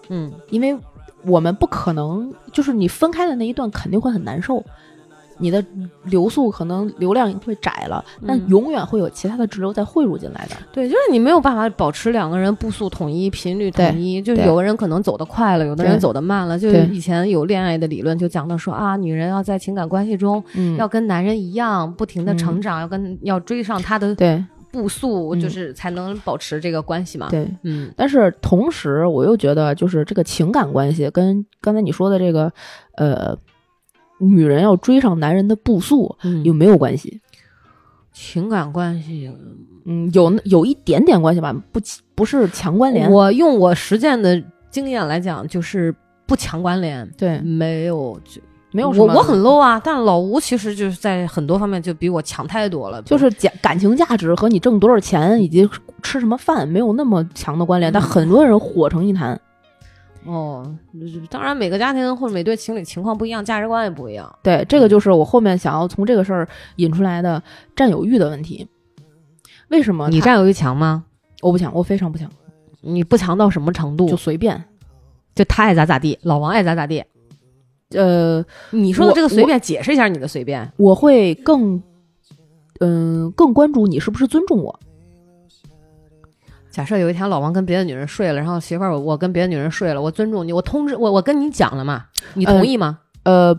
嗯。因为我们不可能就是你分开的那一段肯定会很难受，你的流速可能流量会窄了，但嗯永远会有其他的支流在汇入进来的。对，就是你没有办法保持两个人步速统一、频率统一，就是有的人可能走得快了，有的人走得慢了。就对以前有恋爱的理论就讲到说啊，女人要在情感关系中嗯，要跟男人一样，不停的成长，要跟要追上他的对步速，嗯就是才能保持这个关系嘛。对。嗯但是同时，我又觉得，就是这个情感关系跟刚才你说的这个，呃，女人要追上男人的步速嗯有没有关系？情感关系，嗯，有有一点点关系吧，不不是强关联。我用我实践的经验来讲，就是不强关联，对没有就没有什么我我很 low 啊，但老吴其实就是在很多方面就比我强太多了，就是感感情价值和你挣多少钱以及吃什么饭没有那么强的关联，但很多人火成一谈。哦，当然每个家庭或者每对情侣情况不一样，价值观也不一样。对，这个就是我后面想要从这个事儿引出来的占有欲的问题。为什么你占有欲强吗？我不强，我非常不强，你不强到什么程度？就随便。就他爱咋咋地，老王爱咋咋地。呃，你说的这个随便，解释一下你的随便。我会更，嗯、更关注你是不是尊重我。假设有一天老王跟别的女人睡了，然后媳妇儿我我跟别的女人睡了，我尊重你，我通知我我跟你讲了嘛，你同意吗？呃，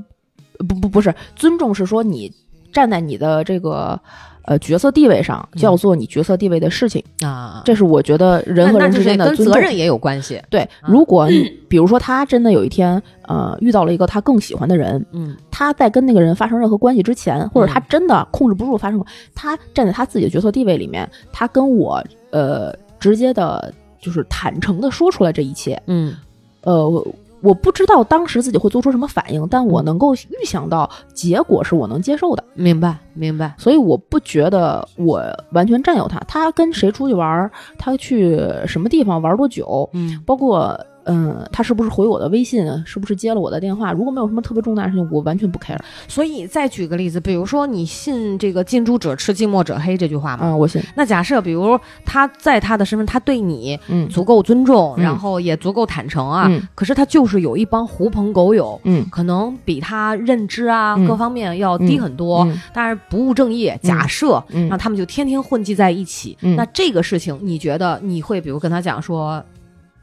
不不不是，尊重是说你站在你的这个呃角色地位上，就要做你角色地位的事情。啊，这是我觉得人和人之间的跟尊重。责任也有关系。对，如果你比如说他真的有一天呃遇到了一个他更喜欢的人，嗯他在跟那个人发生任何关系之前，或者他真的控制不住发生过，他站在他自己的角色地位里面，他跟我呃直接的，就是坦诚的说出来这一切，嗯呃，我我不知道当时自己会做出什么反应，但我能够预想到结果是我能接受的，明白明白。所以我不觉得我完全占有他。他跟谁出去玩儿，他去什么地方玩多久，嗯包括嗯，他是不是回我的微信，是不是接了我的电话，如果没有什么特别重大的事情，我完全不 care。所以再举个例子，比如说你信这个“近朱者赤，近墨者黑”这句话吗？嗯，我信，那假设比如他在他的身份，他对你嗯。足够尊重，嗯然后也足够坦诚啊，嗯。可是他就是有一帮狐朋狗友。嗯。可能比他认知啊、嗯。各方面要低很多，嗯。但是不务正业。假设、嗯。让他们就天天混迹在一起，嗯。那这个事情你觉得你会比如跟他讲说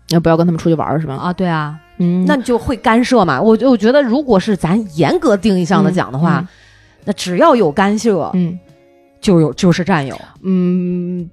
要不要跟他们出去玩儿是吧？啊，对啊，嗯，那你就会干涉嘛？我我觉得如果是咱严格定义上的讲的话，嗯那只要有干涉，嗯就有就是占有。嗯，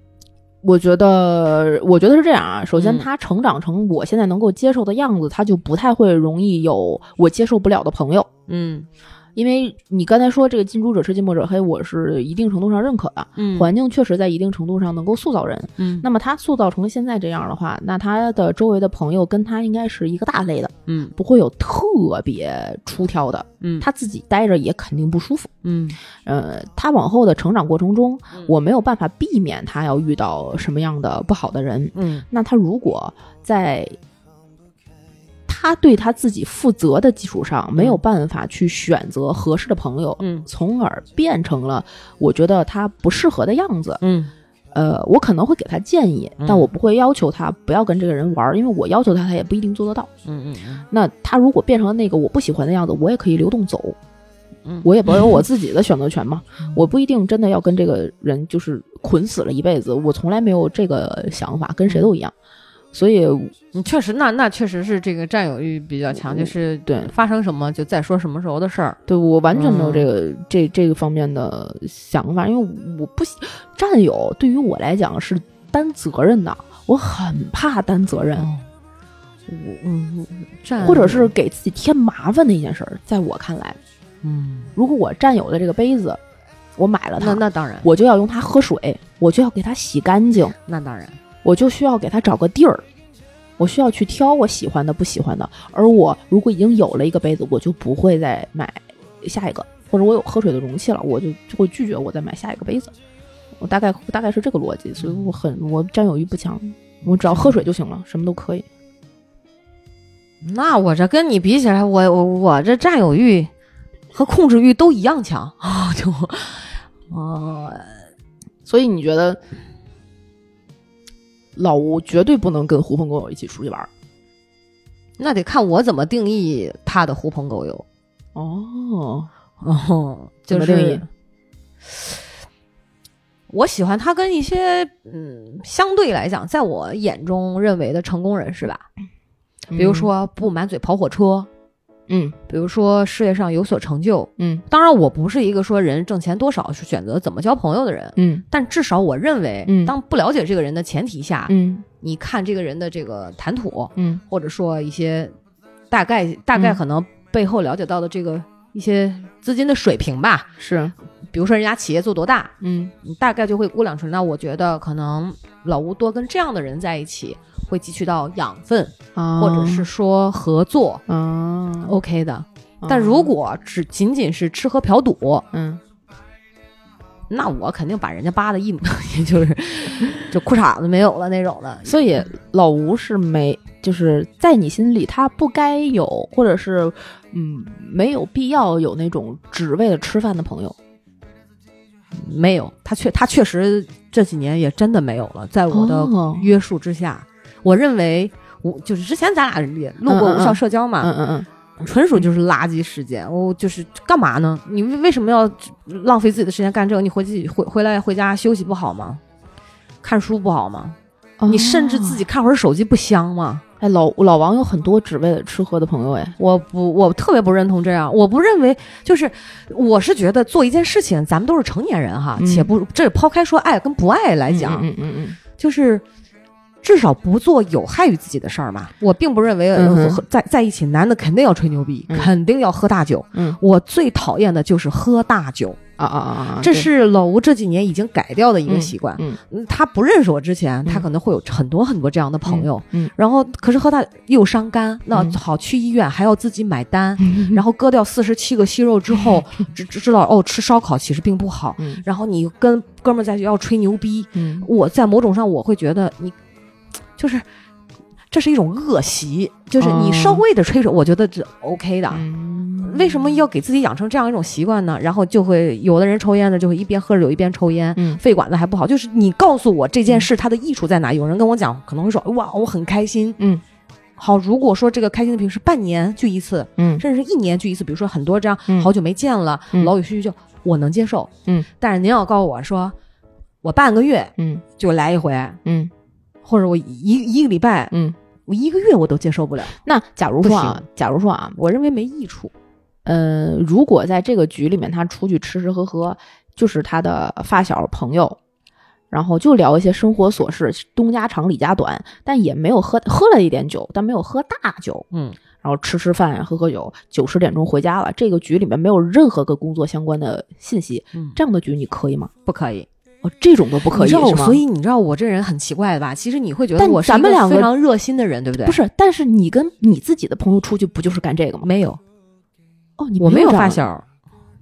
我觉得我觉得是这样啊。首先，嗯他成长成我现在能够接受的样子，他就不太会容易有我接受不了的朋友。嗯因为你刚才说这个近朱者赤，近墨者黑，我是一定程度上认可的。嗯环境确实在一定程度上能够塑造人。嗯那么他塑造成现在这样的话，那他的周围的朋友跟他应该是一个大类的，嗯不会有特别出挑的。嗯他自己待着也肯定不舒服。嗯呃，他往后的成长过程中嗯，我没有办法避免他要遇到什么样的不好的人。嗯那他如果在他对他自己负责的基础上，没有办法去选择合适的朋友，嗯从而变成了我觉得他不适合的样子。嗯呃，我可能会给他建议，嗯但我不会要求他不要跟这个人玩儿，因为我要求他，他也不一定做得到。嗯嗯嗯那他如果变成了那个我不喜欢的样子，我也可以流动走，嗯，我也保有我自己的选择权嘛。我不一定真的要跟这个人就是捆死了一辈子，我从来没有这个想法，跟谁都一样。所以，你确实，那那确实是这个占有欲比较强，就是对。发生什么就再说什么时候的事儿。对我完全没有嗯。这个、这这个方面的想法，因为我不喜占有对于我来讲是担责任的，我很怕担责任，哦，我嗯占或者是给自己添麻烦的一件事儿。在我看来，嗯，如果我占有了这个杯子，我买了那它，那当然，我就要用它喝水，我就要给它洗干净，那当然，我就需要给他找个地儿，我需要去挑我喜欢的、不喜欢的。而我如果已经有了一个杯子，我就不会再买下一个，或者我有喝水的容器了，我就就会拒绝我再买下一个杯子。我大概大概是这个逻辑，所以我很我占有欲不强，我只要喝水就行了，什么都可以。那我这跟你比起来，我我我这占有欲和控制欲都一样强啊，就呃，所以你觉得老吴绝对不能跟狐朋狗友一起出去玩儿？那得看我怎么定义他的狐朋狗友。哦，哦，就是我喜欢他跟一些嗯相对来讲，在我眼中认为的成功人士吧，比如说不满嘴跑火车，嗯比如说事业上有所成就。嗯。当然，我不是一个说人挣钱多少是选择怎么交朋友的人，嗯。但至少我认为，嗯。当不了解这个人的前提下，嗯。你看这个人的这个谈吐，嗯。或者说一些大概大概嗯可能背后了解到的这个一些资金的水平吧，是。比如说人家企业做多大，嗯。你大概就会估量出来。那我觉得可能老吴多跟这样的人在一起，会汲取到养分，啊，或者是说合作啊，，OK 的。但如果只仅仅是吃喝嫖赌，嗯那我肯定把人家扒的一，也就是 就裤衩子没有了那种的。所以老吴是没，就是在你心里他不该有，或者是嗯没有必要有那种只为了吃饭的朋友。没有，他确他确实这几年也真的没有了，在我的哦约束之下，我认为我就是之前咱俩也录过无效社交嘛，嗯嗯嗯纯属就是垃圾时间。我就是干嘛呢？你为为什么要浪费自己的时间干这个？你回去回回来回家休息不好吗？看书不好吗？嗯，你甚至自己看会儿手机不香吗？哎老老王有很多只为了吃喝的朋友哎。我不，我特别不认同这样。我不认为，就是我是觉得做一件事情，咱们都是成年人哈，嗯且不这抛开说爱跟不爱来讲，嗯嗯嗯就是至少不做有害于自己的事儿嘛。我并不认为、在在一起，男的肯定要吹牛逼，嗯。肯定要喝大酒。嗯。我最讨厌的就是喝大酒，啊啊啊啊！这是老吴这几年已经改掉的一个习惯。嗯。嗯他不认识我之前，他嗯可能会有很多很多这样的朋友，嗯然后可是喝大又伤肝，那嗯好去医院还要自己买单，嗯。然后割掉四十七个息肉之后，知知知道哦，吃烧烤其实并不好。嗯。然后你跟哥们儿在要吹牛逼，嗯。我在某种上我会觉得你就是这是一种恶习，就是你哦稍微的吹吹，我觉得这 OK 的。嗯为什么要给自己养成这样一种习惯呢？然后就会有的人抽烟呢就会一边喝着酒一边抽烟，嗯肺管子还不好。就是你告诉我这件事它的益处在哪？有人跟我讲，可能会说哇，我很开心。嗯好，如果说这个开心的频率是半年聚一次，嗯甚至是一年聚一次，比如说很多这样嗯好久没见了，嗯老有叙叙旧，我能接受。嗯，但是您要告诉我说，我半个月嗯就来一回，嗯或者我一一个礼拜，嗯。我一个月我都接受不了，那假如说啊，假如说啊，我认为没益处。呃，如果在这个局里面，他出去吃吃喝喝，就是他的发小朋友，然后就聊一些生活琐事，东家长李家短，但也没有喝喝了一点酒，但没有喝大酒，嗯，然后吃吃饭，喝喝酒，九十点钟回家了。这个局里面没有任何跟工作相关的信息，嗯这样的局你可以吗？不可以，哦，这种都不可以吗？所以你知道我这人很奇怪的吧？其实你会觉得但我是一个非常热心的人，对不对？不，是，但是你跟你自己的朋友出去不就是干这个吗？没有，哦，你我没有发小，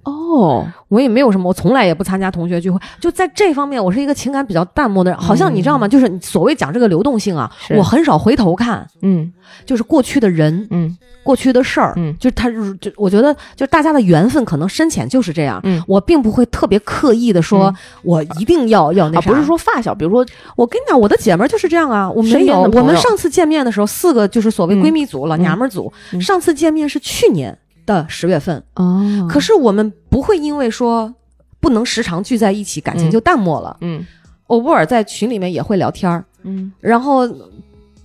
哦，我也没有什么，我从来也不参加同学聚会。就在这方面，我是一个情感比较淡漠的人。好像你知道吗？就是所谓讲这个流动性啊，我很少回头看，嗯就是过去的人、嗯过去的事儿，嗯就是他，就我觉得，就大家的缘分可能深浅就是这样。嗯我并不会特别刻意的说，嗯我一定要要那。不是说发小，比如说我跟你讲，我的姐们儿就是这样啊。我没有，我们上次见面的时候，四个就是所谓嗯闺蜜组、老娘们儿组。嗯上次见面是去年的十月份，哦可是我们不会因为说不能时常聚在一起，感情嗯就淡漠了。嗯偶尔在群里面也会聊天儿，嗯然后。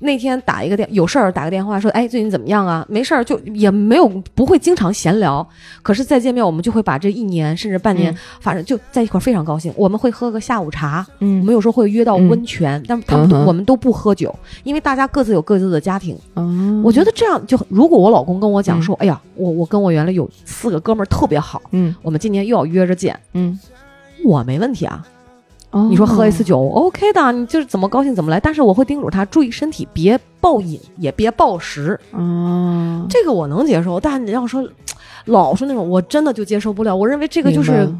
那天打一个电，有事儿打个电话说，哎，最近怎么样啊？没事儿就也没有不会经常闲聊，可是再见面我们就会把这一年甚至半年，嗯。反正就在一块儿非常高兴。我们会喝个下午茶，嗯。我嗯们有时候会约到温泉，但他们我们都不喝酒，因为大家各自有各自的家庭。嗯我觉得这样就，如果我老公跟我讲说，哎呀，我我跟我原来有四个哥们儿特别好，嗯。我们今年又要约着见，嗯，我没问题啊。哦你说喝一次酒、OK 的，你就是怎么高兴怎么来，但是我会叮嘱他注意身体，别暴饮，也别暴食，哦，这个我能接受。但你要说老是那种，我真的就接受不了。我认为这个就是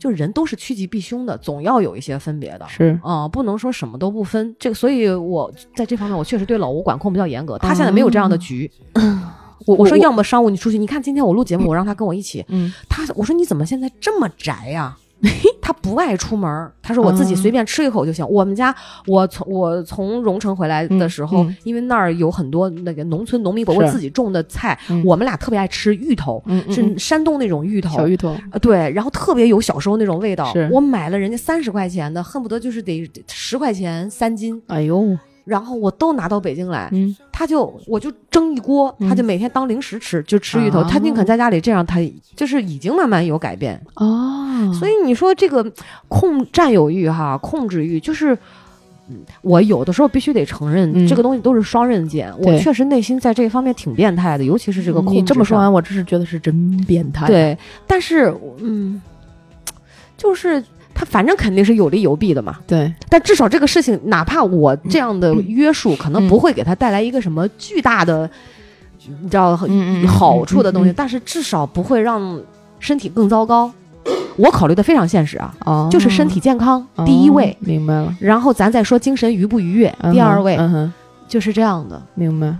就是人都是趋吉避凶的，总要有一些分别的。是啊、不能说什么都不分。这个，所以我在这方面，我确实对老吴管控比较严格。他现在没有这样的局。我我说，要么商务你出去，你看今天我录节目，我让他跟我一起。嗯他我说你怎么现在这么宅呀、他不爱出门儿，他说我自己随便吃一口就行。我们家我从我从荣城回来的时候，嗯嗯因为那儿有很多那个农村农民伯伯自己种的菜，嗯我们俩特别爱吃芋头，是山东那种芋头，小芋头，呃，对，然后特别有小时候那种味道。我买了人家三十块钱的，恨不得就是得十块钱三斤，哎呦，然后我都拿到北京来，嗯他就我就蒸一锅，嗯他就每天当零食吃，就吃芋头。啊他宁肯在家里这样，他就是已经慢慢有改变。哦，所以你说这个控占有欲哈，控制欲就是。嗯我有的时候必须得承认，嗯这个东西都是双刃剑。我确实内心在这方面挺变态的，尤其是这个控制你这么说完，我真是觉得是真变态。，对，但是嗯，就是他反正肯定是有利有弊的嘛。对，但至少这个事情，哪怕我这样的约束，可能嗯不会给他带来一个什么巨大的你知道好处的东西，但是至少不会让身体更糟糕。我考虑的非常现实啊，哦，就是身体健康、第一位哦，明白了。然后咱再说精神愉不愉悦，第二位、嗯，就是这样的。明白。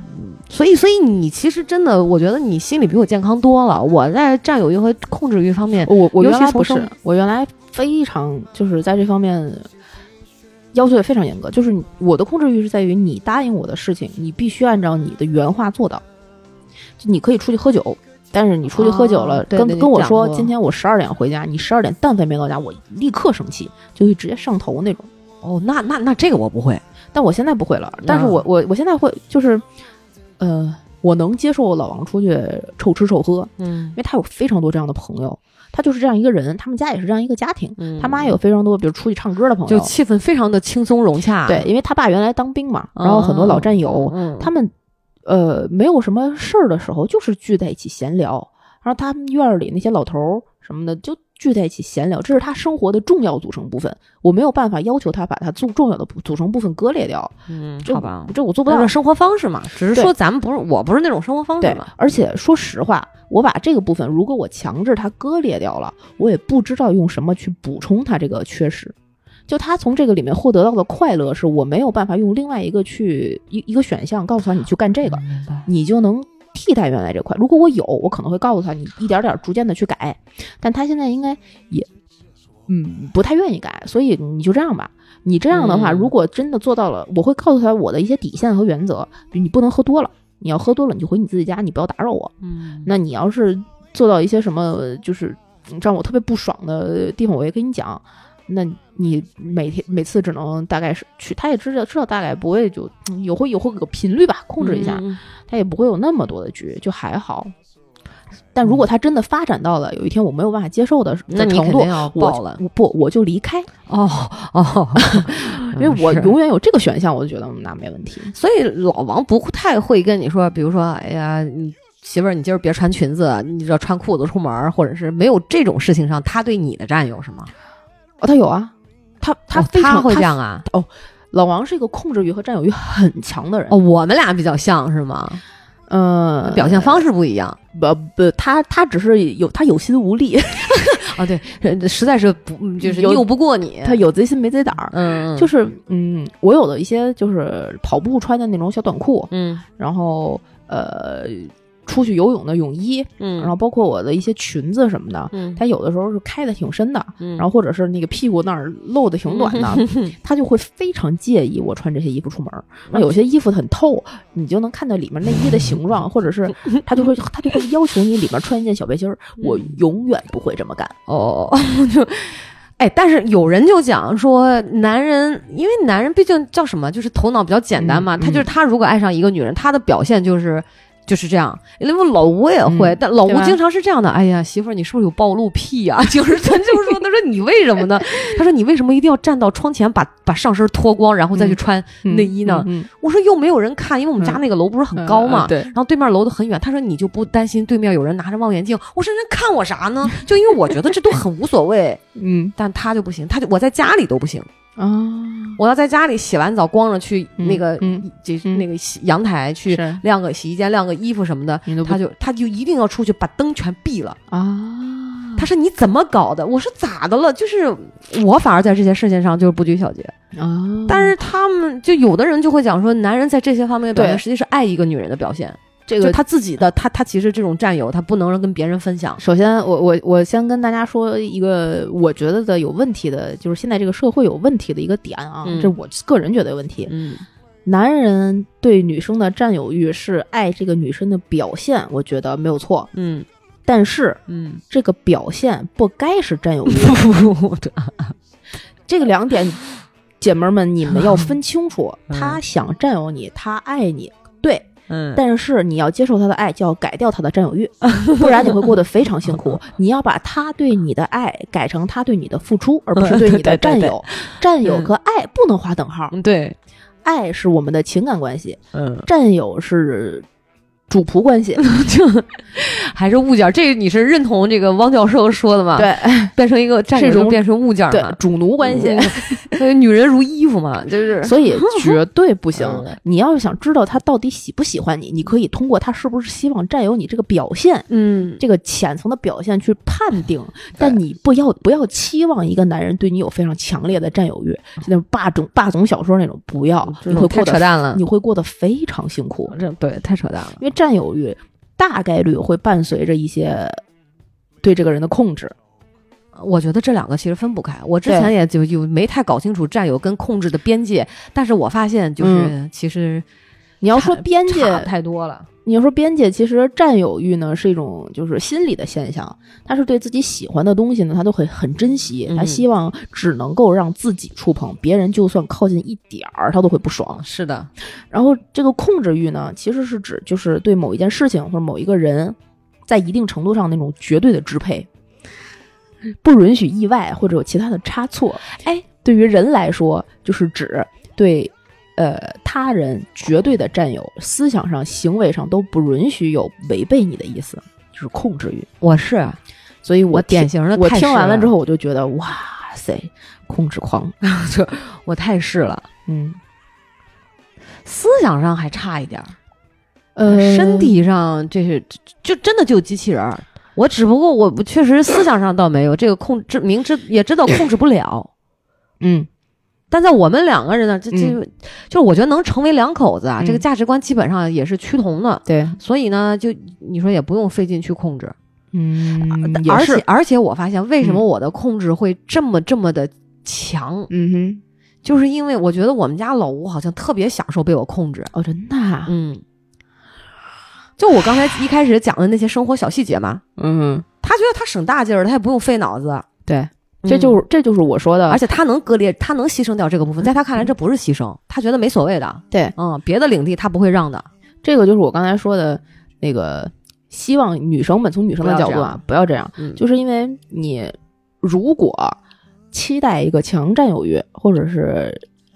所以，所以你其实真的，我觉得你心里比我健康多了。我在占有欲和控制欲方面，我我尤原来不是我原来非常就是在这方面要求也非常严格，就是我的控制欲是在于你答应我的事情，你必须按照你的原话做到。就你可以出去喝酒，但是你出去喝酒了，哦对对跟跟我说今天我十二点回家，你十二点但凡没到家，我立刻生气，就会直接上头那种。哦，那那那这个我不会。但我现在不会了，但是我我我现在会就是，呃，我能接受老王出去臭吃臭喝，嗯因为他有非常多这样的朋友，他就是这样一个人，他们家也是这样一个家庭，嗯他妈也有非常多，比如出去唱歌的朋友，就气氛非常的轻松融洽。对，，因为他爸原来当兵嘛，然后很多老战友，嗯，他们呃没有什么事儿的时候，就是聚在一起闲聊，然后他们院儿里那些老头儿什么的就。聚在一起闲聊，这是他生活的重要组成部分。我没有办法要求他把他重重要的组成部分割裂掉，嗯，好吧，这我做不到那是。生活方式嘛，只是说咱们不是，我不是那种生活方式对嘛。，而且说实话，我把这个部分，如果我强制他割裂掉了，我也不知道用什么去补充他这个缺失。就他从这个里面获得到的快乐，是我没有办法用另外一个去一一个选项告诉他你去干这个，你就能替代原来这块。如果我有，我可能会告诉他你一点点逐渐的去改，但他现在应该也嗯不太愿意改，所以你就这样吧。你这样的话，嗯如果真的做到了，我会告诉他我的一些底线和原则，比如你不能喝多了，你要喝多了你就回你自己家，你不要打扰我。嗯，那你要是做到一些什么，就是让我特别不爽的地方，我也跟你讲。那你每天每次只能大概是去，他也知道知道大概不会就嗯有会有会有个频率吧，控制一下，嗯他也不会有那么多的局，就还好。但如果他真的发展到了有一天我没有办法接受的那程度肯定，要我爆了。我不我就离开，哦哦，因为我永远有这个选项，我就觉得嗯那没问题。所以老王不太会跟你说，比如说，哎呀，你媳妇儿，你今儿别穿裙子，你要穿裤子出门儿，或者是没有这种事情上，他对你的占有是吗？哦，他有啊，他他哦非常、他会这样啊？哦老王是一个控制欲和占有欲很强的人。哦，我们俩比较像是吗？呃，表现方式不一样。不不，他他只是有他有心无力，哦，对，呃实在是不就是拗不过你。他有贼心没贼胆儿。嗯，就是是嗯，我有的一些就是跑步穿的那种小短裤，嗯然后呃出去游泳的泳衣，嗯，然后包括我的一些裙子什么的，嗯，它有的时候是开的挺深的，嗯，然后或者是那个屁股那儿露的挺短的，他就会非常介意我穿这些衣服出门儿。那有些衣服很透，你就能看到里面内衣的形状，或者是他就会他就会要求你里面穿一件小背心儿。我永远不会这么干。哦，就。哎，但是有人就讲说，男人因为男人毕竟叫什么，就是头脑比较简单嘛。嗯他就是他如果爱上一个女人，他的表现就是就是这样。因为老吴也会，嗯但老吴经常是这样的。哎呀，媳妇儿，你是不是有暴露癖呀、就是他就说，他说你为什么呢？他说你为什么一定要站到窗前把把上身脱光，然后再去嗯穿内衣呢？嗯，我说又没有人看，因为我们家嗯那个楼不是很高嘛。对，然后对面楼的很远，他说你就不担心对面有人拿着望远镜？我说人看我啥呢？就因为我觉得这都很无所谓，嗯但他就不行，他就我在家里都不行，啊，我要在家里洗完澡光着去嗯那个嗯这嗯那个洗阳台去晾个洗衣间、晾个衣服什么的，他就他就一定要出去把灯全闭了。啊，他说你怎么搞的？我说咋的了？就是我反而在这些事情上就是不拘小节，啊，但是他们就有的人就会讲说，男人在这些方面的表现实际是爱一个女人的表现。这个就他自己的，他他其实这种占有，他不能跟别人分享。首先，我我我先跟大家说一个我觉得的有问题的，就是现在这个社会有问题的一个点啊，嗯这我个人觉得有问题。嗯男人对女生的占有欲是爱这个女生的表现，我觉得没有错，嗯但是嗯，这个表现不该是占有欲。这个两点，姐妹儿们，你们要分清楚。嗯他想占有你，他爱你，对，嗯。但是你要接受他的爱，就要改掉他的占有欲，不然你会过得非常辛苦。你要把他对你的爱改成他对你的付出，而不是对你的 占有。占有和爱不能划等号，嗯对，爱是我们的情感关系，嗯。占有是主仆关系，就 还是物件。这个你是认同这个汪教授说的吗？，对变成一个战友这种变成物件儿对嘛，主奴关系。嗯。所以女人如衣服嘛，就是所以绝对不行嗯。你要是想知道他到底喜不喜欢你，你可以通过他是不是希望占有你这个表现，嗯，这个浅层的表现去判定。但你不要不要期望一个男人对你有非常强烈的占有欲，就那种霸总霸总小说那种，不要，太你会过得扯淡了你。会过得非常辛苦，这对太扯淡了。因为占有欲大概率会伴随着一些对这个人的控制。我觉得这两个其实分不开。我之前也就就没太搞清楚占有跟控制的边界，但是我发现就是其实你要说边界，太多了。你要说边界，其实占有欲呢是一种就是心理的现象，他是对自己喜欢的东西呢，他都会很珍惜，嗯他希望只能够让自己触碰，别人就算靠近一点儿，他都会不爽。是的，然后这个控制欲呢，其实是指就是对某一件事情或者某一个人，在一定程度上那种绝对的支配，不允许意外或者有其他的差错。哎，对于人来说，就是指对呃他人绝对的占有，思想上、行为上都不允许有违背你的意思，就是控制欲。我是。所以我我典型的我听完了之后，我就觉得哇塞，控制狂，就我太是了，嗯。思想上还差一点儿，呃，身体上这是就就真的就机器人儿。我只不过我我确实思想上倒没有这个控制，明知也知道控制不了，嗯但在我们两个人呢，这这、就是我觉得能成为两口子啊，嗯。这个价值观基本上也是趋同的，对，所以呢，就你说也不用费劲去控制，嗯，而且而且我发现为什么嗯。我的控制会这么这么的强，嗯哼，就是因为我觉得我们家老吴好像特别享受被我控制，哦，真的啊，嗯，就我刚才一开始讲的那些生活小细节嘛，嗯，他觉得他省大劲儿，他也不用费脑子，对，这就是、这就是我说的，而且他能割裂，他能牺牲掉这个部分，在他看来这不是牺牲，他觉得没所谓的，对，嗯，别的领地他不会让的，这个就是我刚才说的那个，希望女生们从女生的角度啊，不要这样，嗯，就是因为你如果期待一个强占有欲，或者是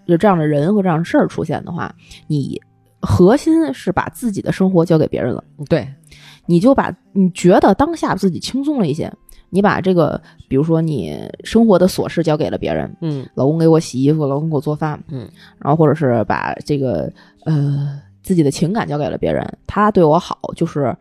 有这样的人和这样的事儿出现的话，你核心是把自己的生活交给别人了，对，你就把你觉得当下自己轻松了一些，你把这个，比如说你生活的琐事交给了别人，嗯。老公给我洗衣服，老公给我做饭，嗯，然后或者是把这个呃自己的情感交给了别人，他对我好就是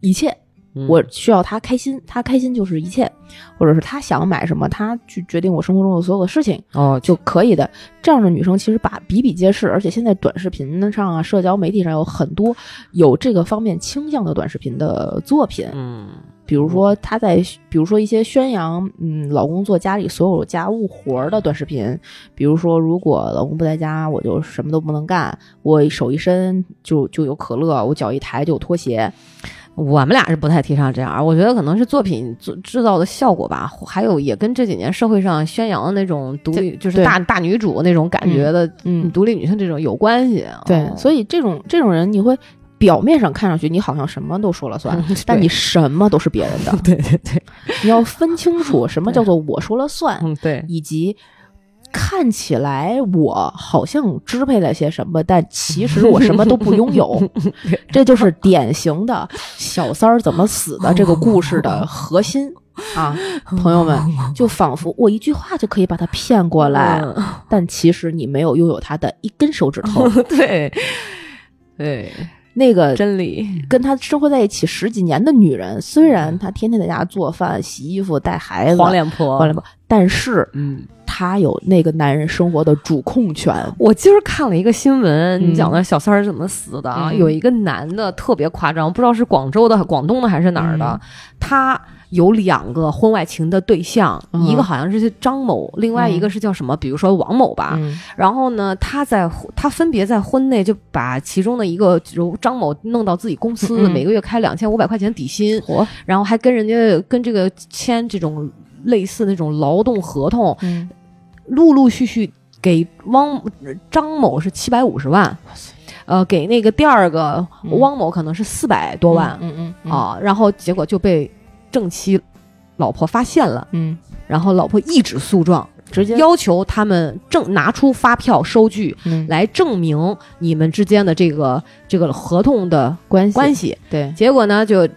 一切，嗯。我需要他开心，他开心就是一切，或者是他想买什么，他去决定我生活中的所有的事情哦，就可以的。这样的女生其实把比比皆是，而且现在短视频上啊，社交媒体上有很多有这个方面倾向的短视频的作品，嗯比如说她在，比如说一些宣扬，嗯，老公做家里所有家务活儿的短视频，比如说如果老公不在家，我就什么都不能干，我手一伸就就有可乐，我脚一抬就有拖鞋，我们俩是不太提倡这样，我觉得可能是作品制制造的效果吧，还有也跟这几年社会上宣扬的那种独立，就是大大女主那种感觉的，嗯，独立女性这种有关系。对，哦所以这种这种人，你会表面上看上去你好像什么都说了算，但你什么都是别人的，对对对，你要分清楚什么叫做我说了算，嗯对，以及。看起来我好像支配了些什么，但其实我什么都不拥有，这就是典型的小三儿怎么死的这个故事的核心啊，朋友们，就仿佛我一句话就可以把他骗过来，嗯但其实你没有拥有他的一根手指头。对。对，那个真理，跟他生活在一起十几年的女人，虽然她天天在家做饭、洗衣服、带孩子，黄脸婆，黄脸婆，但是嗯。她有那个男人生活的主控权。我今儿看了一个新闻，嗯你讲的小三儿怎么死的啊？嗯有一个男的特别夸张，不知道是广州的、广东的还是哪儿的，嗯他有两个婚外情的对象，嗯一个好像是张某，另外一个是叫什么？比如说王某吧。嗯然后呢，他在他分别在婚内就把其中的一个就张某弄到自己公司，嗯每个月开两千五百块钱底薪，火，然后还跟人家跟这个签这种类似那种劳动合同，嗯陆陆续续给汪张某是七百五十万，呃，给那个第二个嗯。汪某可能是四百多万、嗯嗯嗯，啊，然后结果就被正妻老婆发现了，嗯。然后老婆一纸诉状，直接要求他们证拿出发票收据嗯。来证明你们之间的这个这个合同的关系。关系。对，结果呢，就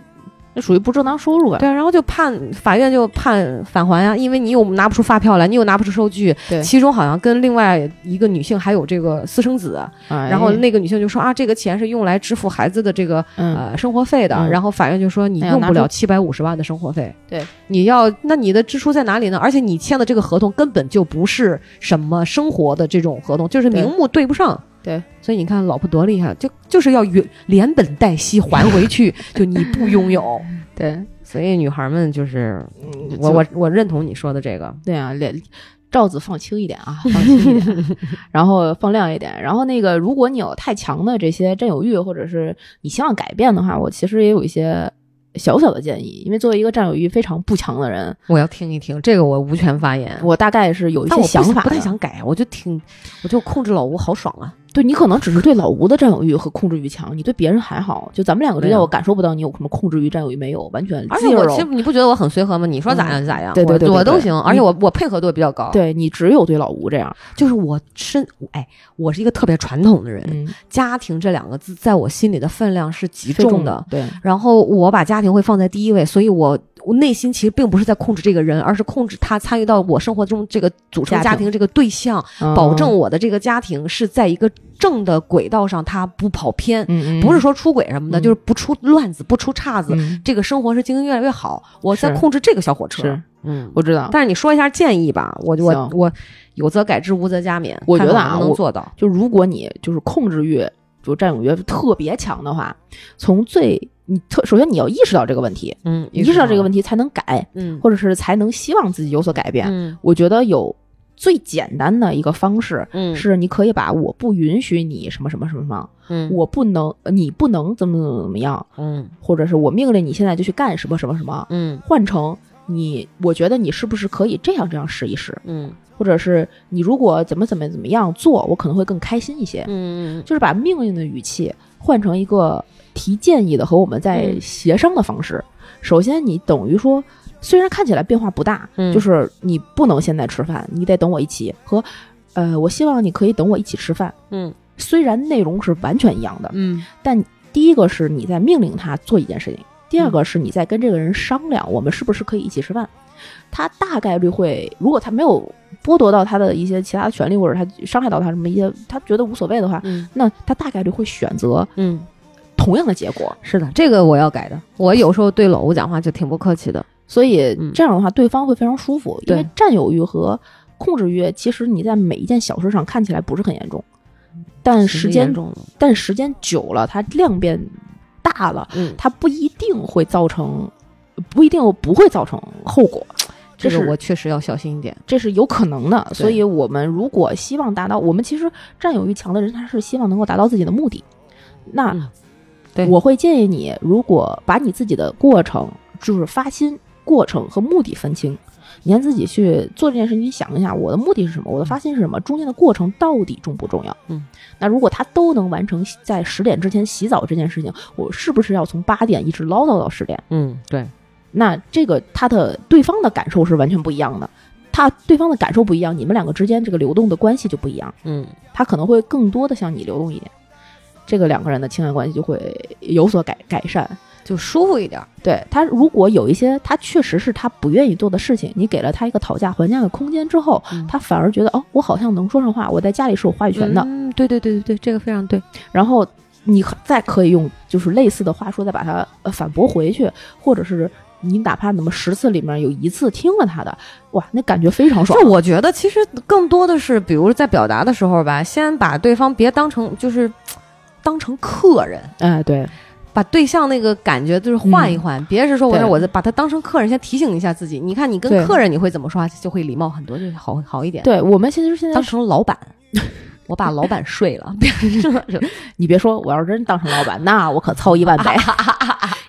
那属于不正当收入啊。对，然后就判法院就判返还啊，因为你又拿不出发票来，你又拿不出收据，对其中好像跟另外一个女性还有这个私生子，哎然后那个女性就说啊，这个钱是用来支付孩子的这个嗯呃生活费的，嗯然后法院就说你用不了七百五十万的生活费，对，你要那你的支出在哪里呢？而且你签的这个合同根本就不是什么生活的这种合同，就是名目对不上。对，所以你看老婆多厉害，就就是要原连本带息还回去，就你不拥有。对，所以女孩们就是嗯我我我认同你说的这个，对啊，脸罩子放轻一点啊，放轻一点，然后放亮一点。然后那个，如果你有太强的这些占有欲，或者是你希望改变的话，我其实也有一些小小的建议。因为作为一个占有欲非常不强的人，我要听一听这个，我无权发言。我大概是有一些想法的。不太想改，我就挺，我就控制老吴好爽啊！对你可能只是对老吴的占有欲和控制欲强，你对别人还好。就咱们两个之间，我感受不到你有什么控制欲、占有欲没有，完全而且我其实你不觉得我很随和吗？你说咋样就咋样，嗯对对我对对对我都行，而且我我配合度也比较高。，对你只有对老吴这样。就是我身哎，我是一个特别传统的人，嗯，家庭这两个字在我心里的分量是极重的。对，然后我把家庭会放在第一位，所以我我内心其实并不是在控制这个人，而是控制他参与到我生活中这个组成家庭这个对象，保证我的这个家庭是在一个正的轨道上，他不跑偏，不是说出轨什么的，嗯就是不出乱子，不出岔子。嗯这个生活是经营越来越好，我在控制这个小火车。嗯，我知道。但是你说一下建议吧，我我我有则改之，无则加勉。我觉得啊能做到。就如果你就是控制欲，就占有欲特别强的话，从最你特首先你要意识到这个问题，嗯，意识到这个问题，才能改，嗯，或者是才能希望自己有所改变。嗯我觉得有最简单的一个方式。嗯是你可以把我不允许你什么什么什么什么，嗯我不能，你不能怎么怎么怎么样，嗯或者是我命令你现在就去干什么什么什么，嗯换成你，我觉得你是不是可以这样这样试一试，嗯或者是你如果怎么怎么怎么样做，我可能会更开心一些。嗯就是把命令的语气换成一个提建议的和我们在嗯协商的方式。首先，你等于说，虽然看起来变化不大，嗯就是你不能现在吃饭，你得等我一起和，呃，我希望你可以等我一起吃饭。嗯虽然内容是完全一样的，嗯但第一个是你在命令他做一件事情，第二个是你在跟这个人商量，我们是不是可以一起吃饭。他大概率会，如果他没有剥夺到他的一些其他的权利，或者他伤害到他什么一些，他觉得无所谓的话，嗯那他大概率会选择嗯，同样的结果。是的，这个我要改的。我有时候对老吴讲话就挺不客气的。所以嗯这样的话，对方会非常舒服，因为对占有欲和控制欲，其实你在每一件小事上看起来不是很严重，但时间但时间久了，它量变大了，嗯，它不一定会造成，不一定不会造成后果。这是我确实要小心一点。这是有可能的，所以我们如果希望达到，我们其实占有欲强的人，他是希望能够达到自己的目的。那嗯对我会建议你，如果把你自己的过程，就是发心过程和目的分清，你让自己去做这件事情，你想一下，我的目的是什么？我的发心是什么？中间的过程到底重不重要？嗯，那如果他都能完成在十点之前洗澡这件事情，我是不是要从八点一直唠叨到十点？嗯，对，那这个他的对方的感受是完全不一样的，他对方的感受不一样，你们两个之间这个流动的关系就不一样，嗯他可能会更多的向你流动一点，这个两个人的情感关系就会有所改改善。就舒服一点。对他，如果有一些他确实是他不愿意做的事情，你给了他一个讨价还价的空间之后，嗯他反而觉得哦，我好像能说上话，我在家里是有话语权的，嗯，对对对对对，这个非常对。然后你再可以用就是类似的话说，再把它呃反驳回去，或者是你哪怕怎么十次里面有一次听了他的，哇，那感觉非常爽就。我觉得，其实更多的是，比如在表达的时候吧，先把对方别当成就是当成客人，哎，对，把对象那个感觉就是换一换，别是说我对那我把他当成客人，先提醒一下自己。你看，你跟客人你会怎么说话，就会礼貌很多，就好好一点。，对我们现在现在当，成老板，我把老板睡了，你别说，我要是真当成老板，那我可操一万倍。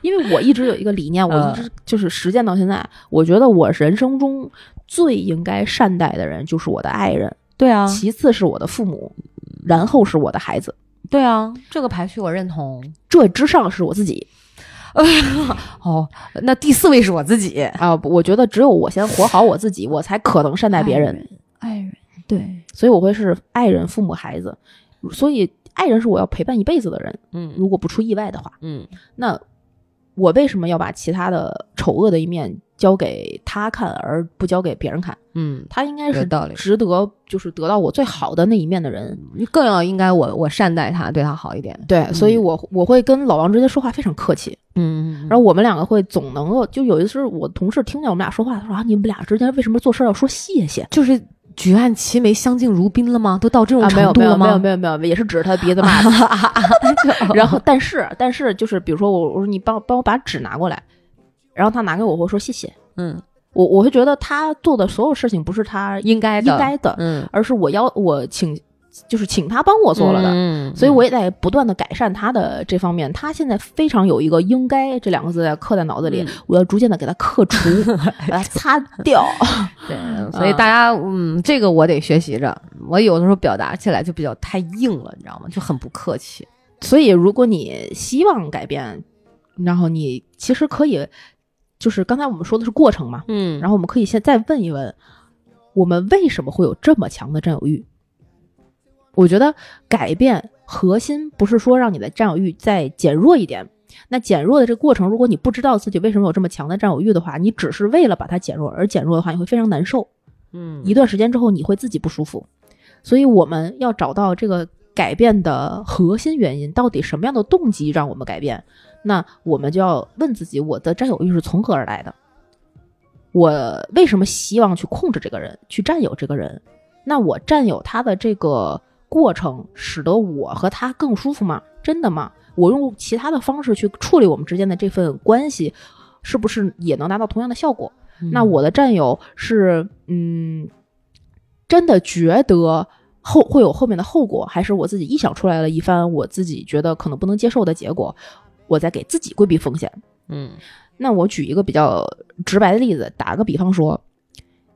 因为我一直有一个理念，我嗯。一直就是实践到现在，我觉得我人生中最应该善待的人就是我的爱人，对啊，其次是我的父母，然后是我的孩子，对啊，这个排序我认同。这之上是我自己 哦，那第四位是我自己，啊！我觉得只有我先活好我自己，我才可能善待别人。爱人，对，所以我会是爱人、父母、孩子。所以爱人是我要陪伴一辈子的人，嗯如果不出意外的话，嗯那我为什么要把其他的丑恶的一面交给他看，而不交给别人看？嗯，他应该是道理值得，就是得到我最好的那一面的人。更要应该我我善待他，对他好一点。对，所以我我会跟老王之间说话非常客气，嗯，然后我们两个会总能够，就有一次我同事听见我们俩说话，他说啊，你们俩之间为什么做事要说谢谢？就是举案齐眉，相敬如宾了吗？都到这种啊，没有没有程度了吗？没有没有没有，也是指着他鼻子骂的。然后，但是但是就是比如说我我说你帮帮我把纸拿过来，然后他拿给我，我会说谢谢。嗯，我我会觉得他做的所有事情不是他应该的应该的，嗯，而是我要我请就是请他帮我做了的。嗯，所以我也在不断的改善他的这方面。他现在非常有一个“应该”这两个字在刻在脑子里，嗯我要逐渐的给他克除，把它擦掉。对，所以大家嗯，这个我得学习着。我有的时候表达起来就比较太硬了，你知道吗？就很不客气。所以，如果你希望改变，然后你其实可以，就是刚才我们说的是过程嘛，嗯然后我们可以先再问一问，我们为什么会有这么强的占有欲？我觉得改变核心不是说让你的占有欲再减弱一点。那减弱的这个过程，如果你不知道自己为什么有这么强的占有欲的话，你只是为了把它减弱而减弱的话，你会非常难受。嗯一段时间之后，你会自己不舒服。所以我们要找到这个改变的核心原因，到底什么样的动机让我们改变？那我们就要问自己：我的占有欲是从何而来的？我为什么希望去控制这个人，去占有这个人？那我占有他的这个过程，使得我和他更舒服吗？真的吗？我用其他的方式去处理我们之间的这份关系，是不是也能达到同样的效果？那我的占有是，嗯，真的觉得后会有后面的后果，还是我自己臆想出来了一番我自己觉得可能不能接受的结果，我在给自己规避风险。嗯那我举一个比较直白的例子，打个比方说，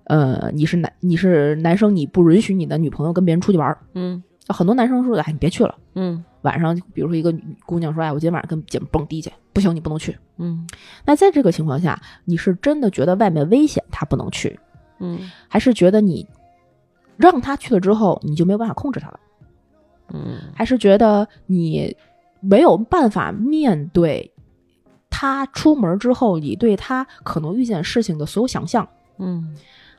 呃，你是男你是男生，你不允许你的女朋友跟别人出去玩儿，嗯很多男生说，哎，你别去了。嗯晚上，比如说一个姑娘说，哎，我今天晚上跟姐们蹦迪去，不行，你不能去。嗯那在这个情况下，你是真的觉得外面危险，她不能去，嗯还是觉得你让他去了之后，你就没有办法控制他了？嗯还是觉得你没有办法面对他出门之后，你对他可能遇见事情的所有想象？嗯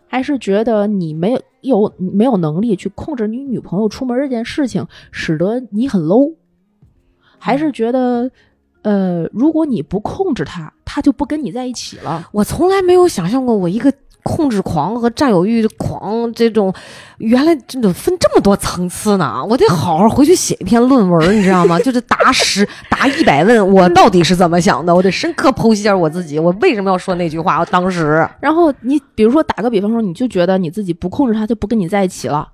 还是觉得你没有有没有能力去控制你女朋友出门这件事情，使得你很 low？还是觉得，呃，如果你不控制他，他就不跟你在一起了？我从来没有想象过我一个控制狂和占有欲狂这种，原来真的分这么多层次呢！我得好好回去写一篇论文，你知道吗？就是答十 答一百问，我到底是怎么想的？我得深刻剖析一下我自己，我为什么要说那句话？我当时，然后你比如说打个比方说，你就觉得你自己不控制他，就不跟你在一起了，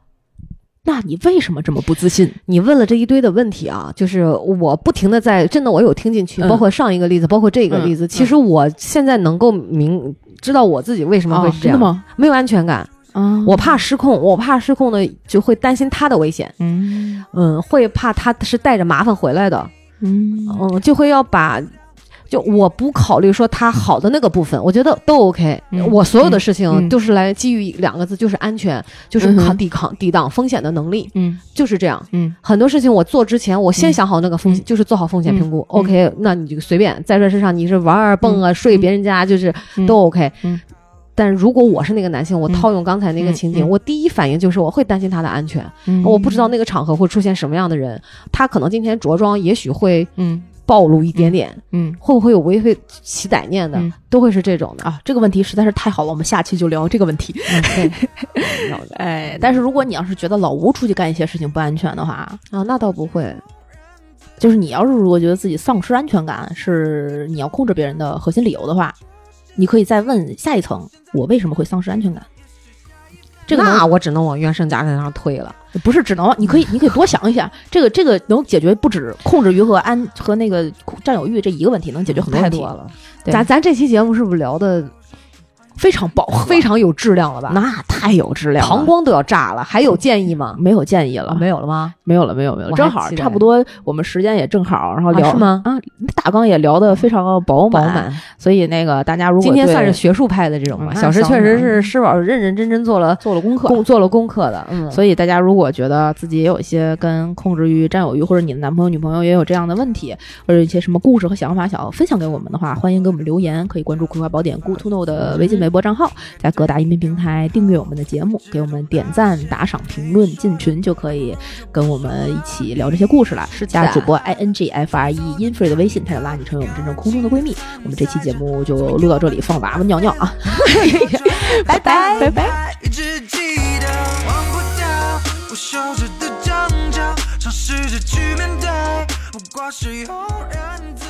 那你为什么这么不自信？你问了这一堆的问题啊，就是我不停的在，真的我有听进去，嗯包括上一个例子，包括这个例子。嗯其实我现在能够明知道我自己为什么会啊是这样？没有安全感，啊我怕失控，我怕失控的就会担心他的危险，嗯嗯，会怕他是带着麻烦回来的，嗯嗯，就会要把。就我不考虑说他好的那个部分，我觉得都 OK。嗯我所有的事情嗯都是来基于两个字，就是安全，就是抗抵抗抵挡风险的能力，嗯。就是这样。嗯。很多事情我做之前，我先想好那个风险，嗯。就是做好风险评估。嗯。OK，那你就随便在这身上，你是玩儿蹦啊、睡别人家，就是嗯。都 OK。嗯。但如果我是那个男性，我嗯。套用刚才那个情景，嗯嗯。我第一反应就是我会担心他的安全。嗯。我不知道那个场合会出现什么样的人，他可能今天着装，也许会嗯暴露一点点，嗯会不会有违背起歹念的，嗯都会是这种的。啊，这个问题实在是太好了，我们下期就聊这个问题。嗯，对，哎，但是如果你要是觉得老吴出去干一些事情不安全的话，啊，那倒不会。就是你要是如果觉得自己丧失安全感是你要控制别人的核心理由的话，你可以再问下一层：我为什么会丧失安全感？这个能那我只能往原生家庭上推了。不是只能你可以你可以多想一想，这个这个能解决不止控制欲和安和那个占有欲这一个问题，能解决很多问题太多。了。咱咱这期节目是不是聊的非常饱和，非常有质量了吧？那太有质量了，膀胱都要炸了。还有建议吗？没有建议了，啊没有了吗？没有了，没有没有，正好差不多，我们时间也正好，然后聊、啊是吗啊，大纲也聊得非常饱饱满。所以那个大家如果今天算是学术派的这种吧，嗯小石确实是施宝认认真真做了做了功课。功做了功课的，嗯，所以大家如果觉得自己也有一些跟控制欲、占有欲，或者你的男朋友、女朋友也有这样的问题，或者一些什么故事和想法想要分享给我们的话，欢迎给我们留言，可以关注《葵花宝典 Good to Know》的微信、微博账号，在各大音频平台订阅我们的节目，给我们点赞、打赏、评论、进群，就可以跟我们一起聊这些故事了。是的。加主播 i n g f r e infree 的微信，他就拉你成为我们真正空中的闺蜜。我们这期节目就录到这里，放娃娃尿尿啊，拜拜。拜拜。一直记得，忘不掉的尝试着去面对，不过是有人在。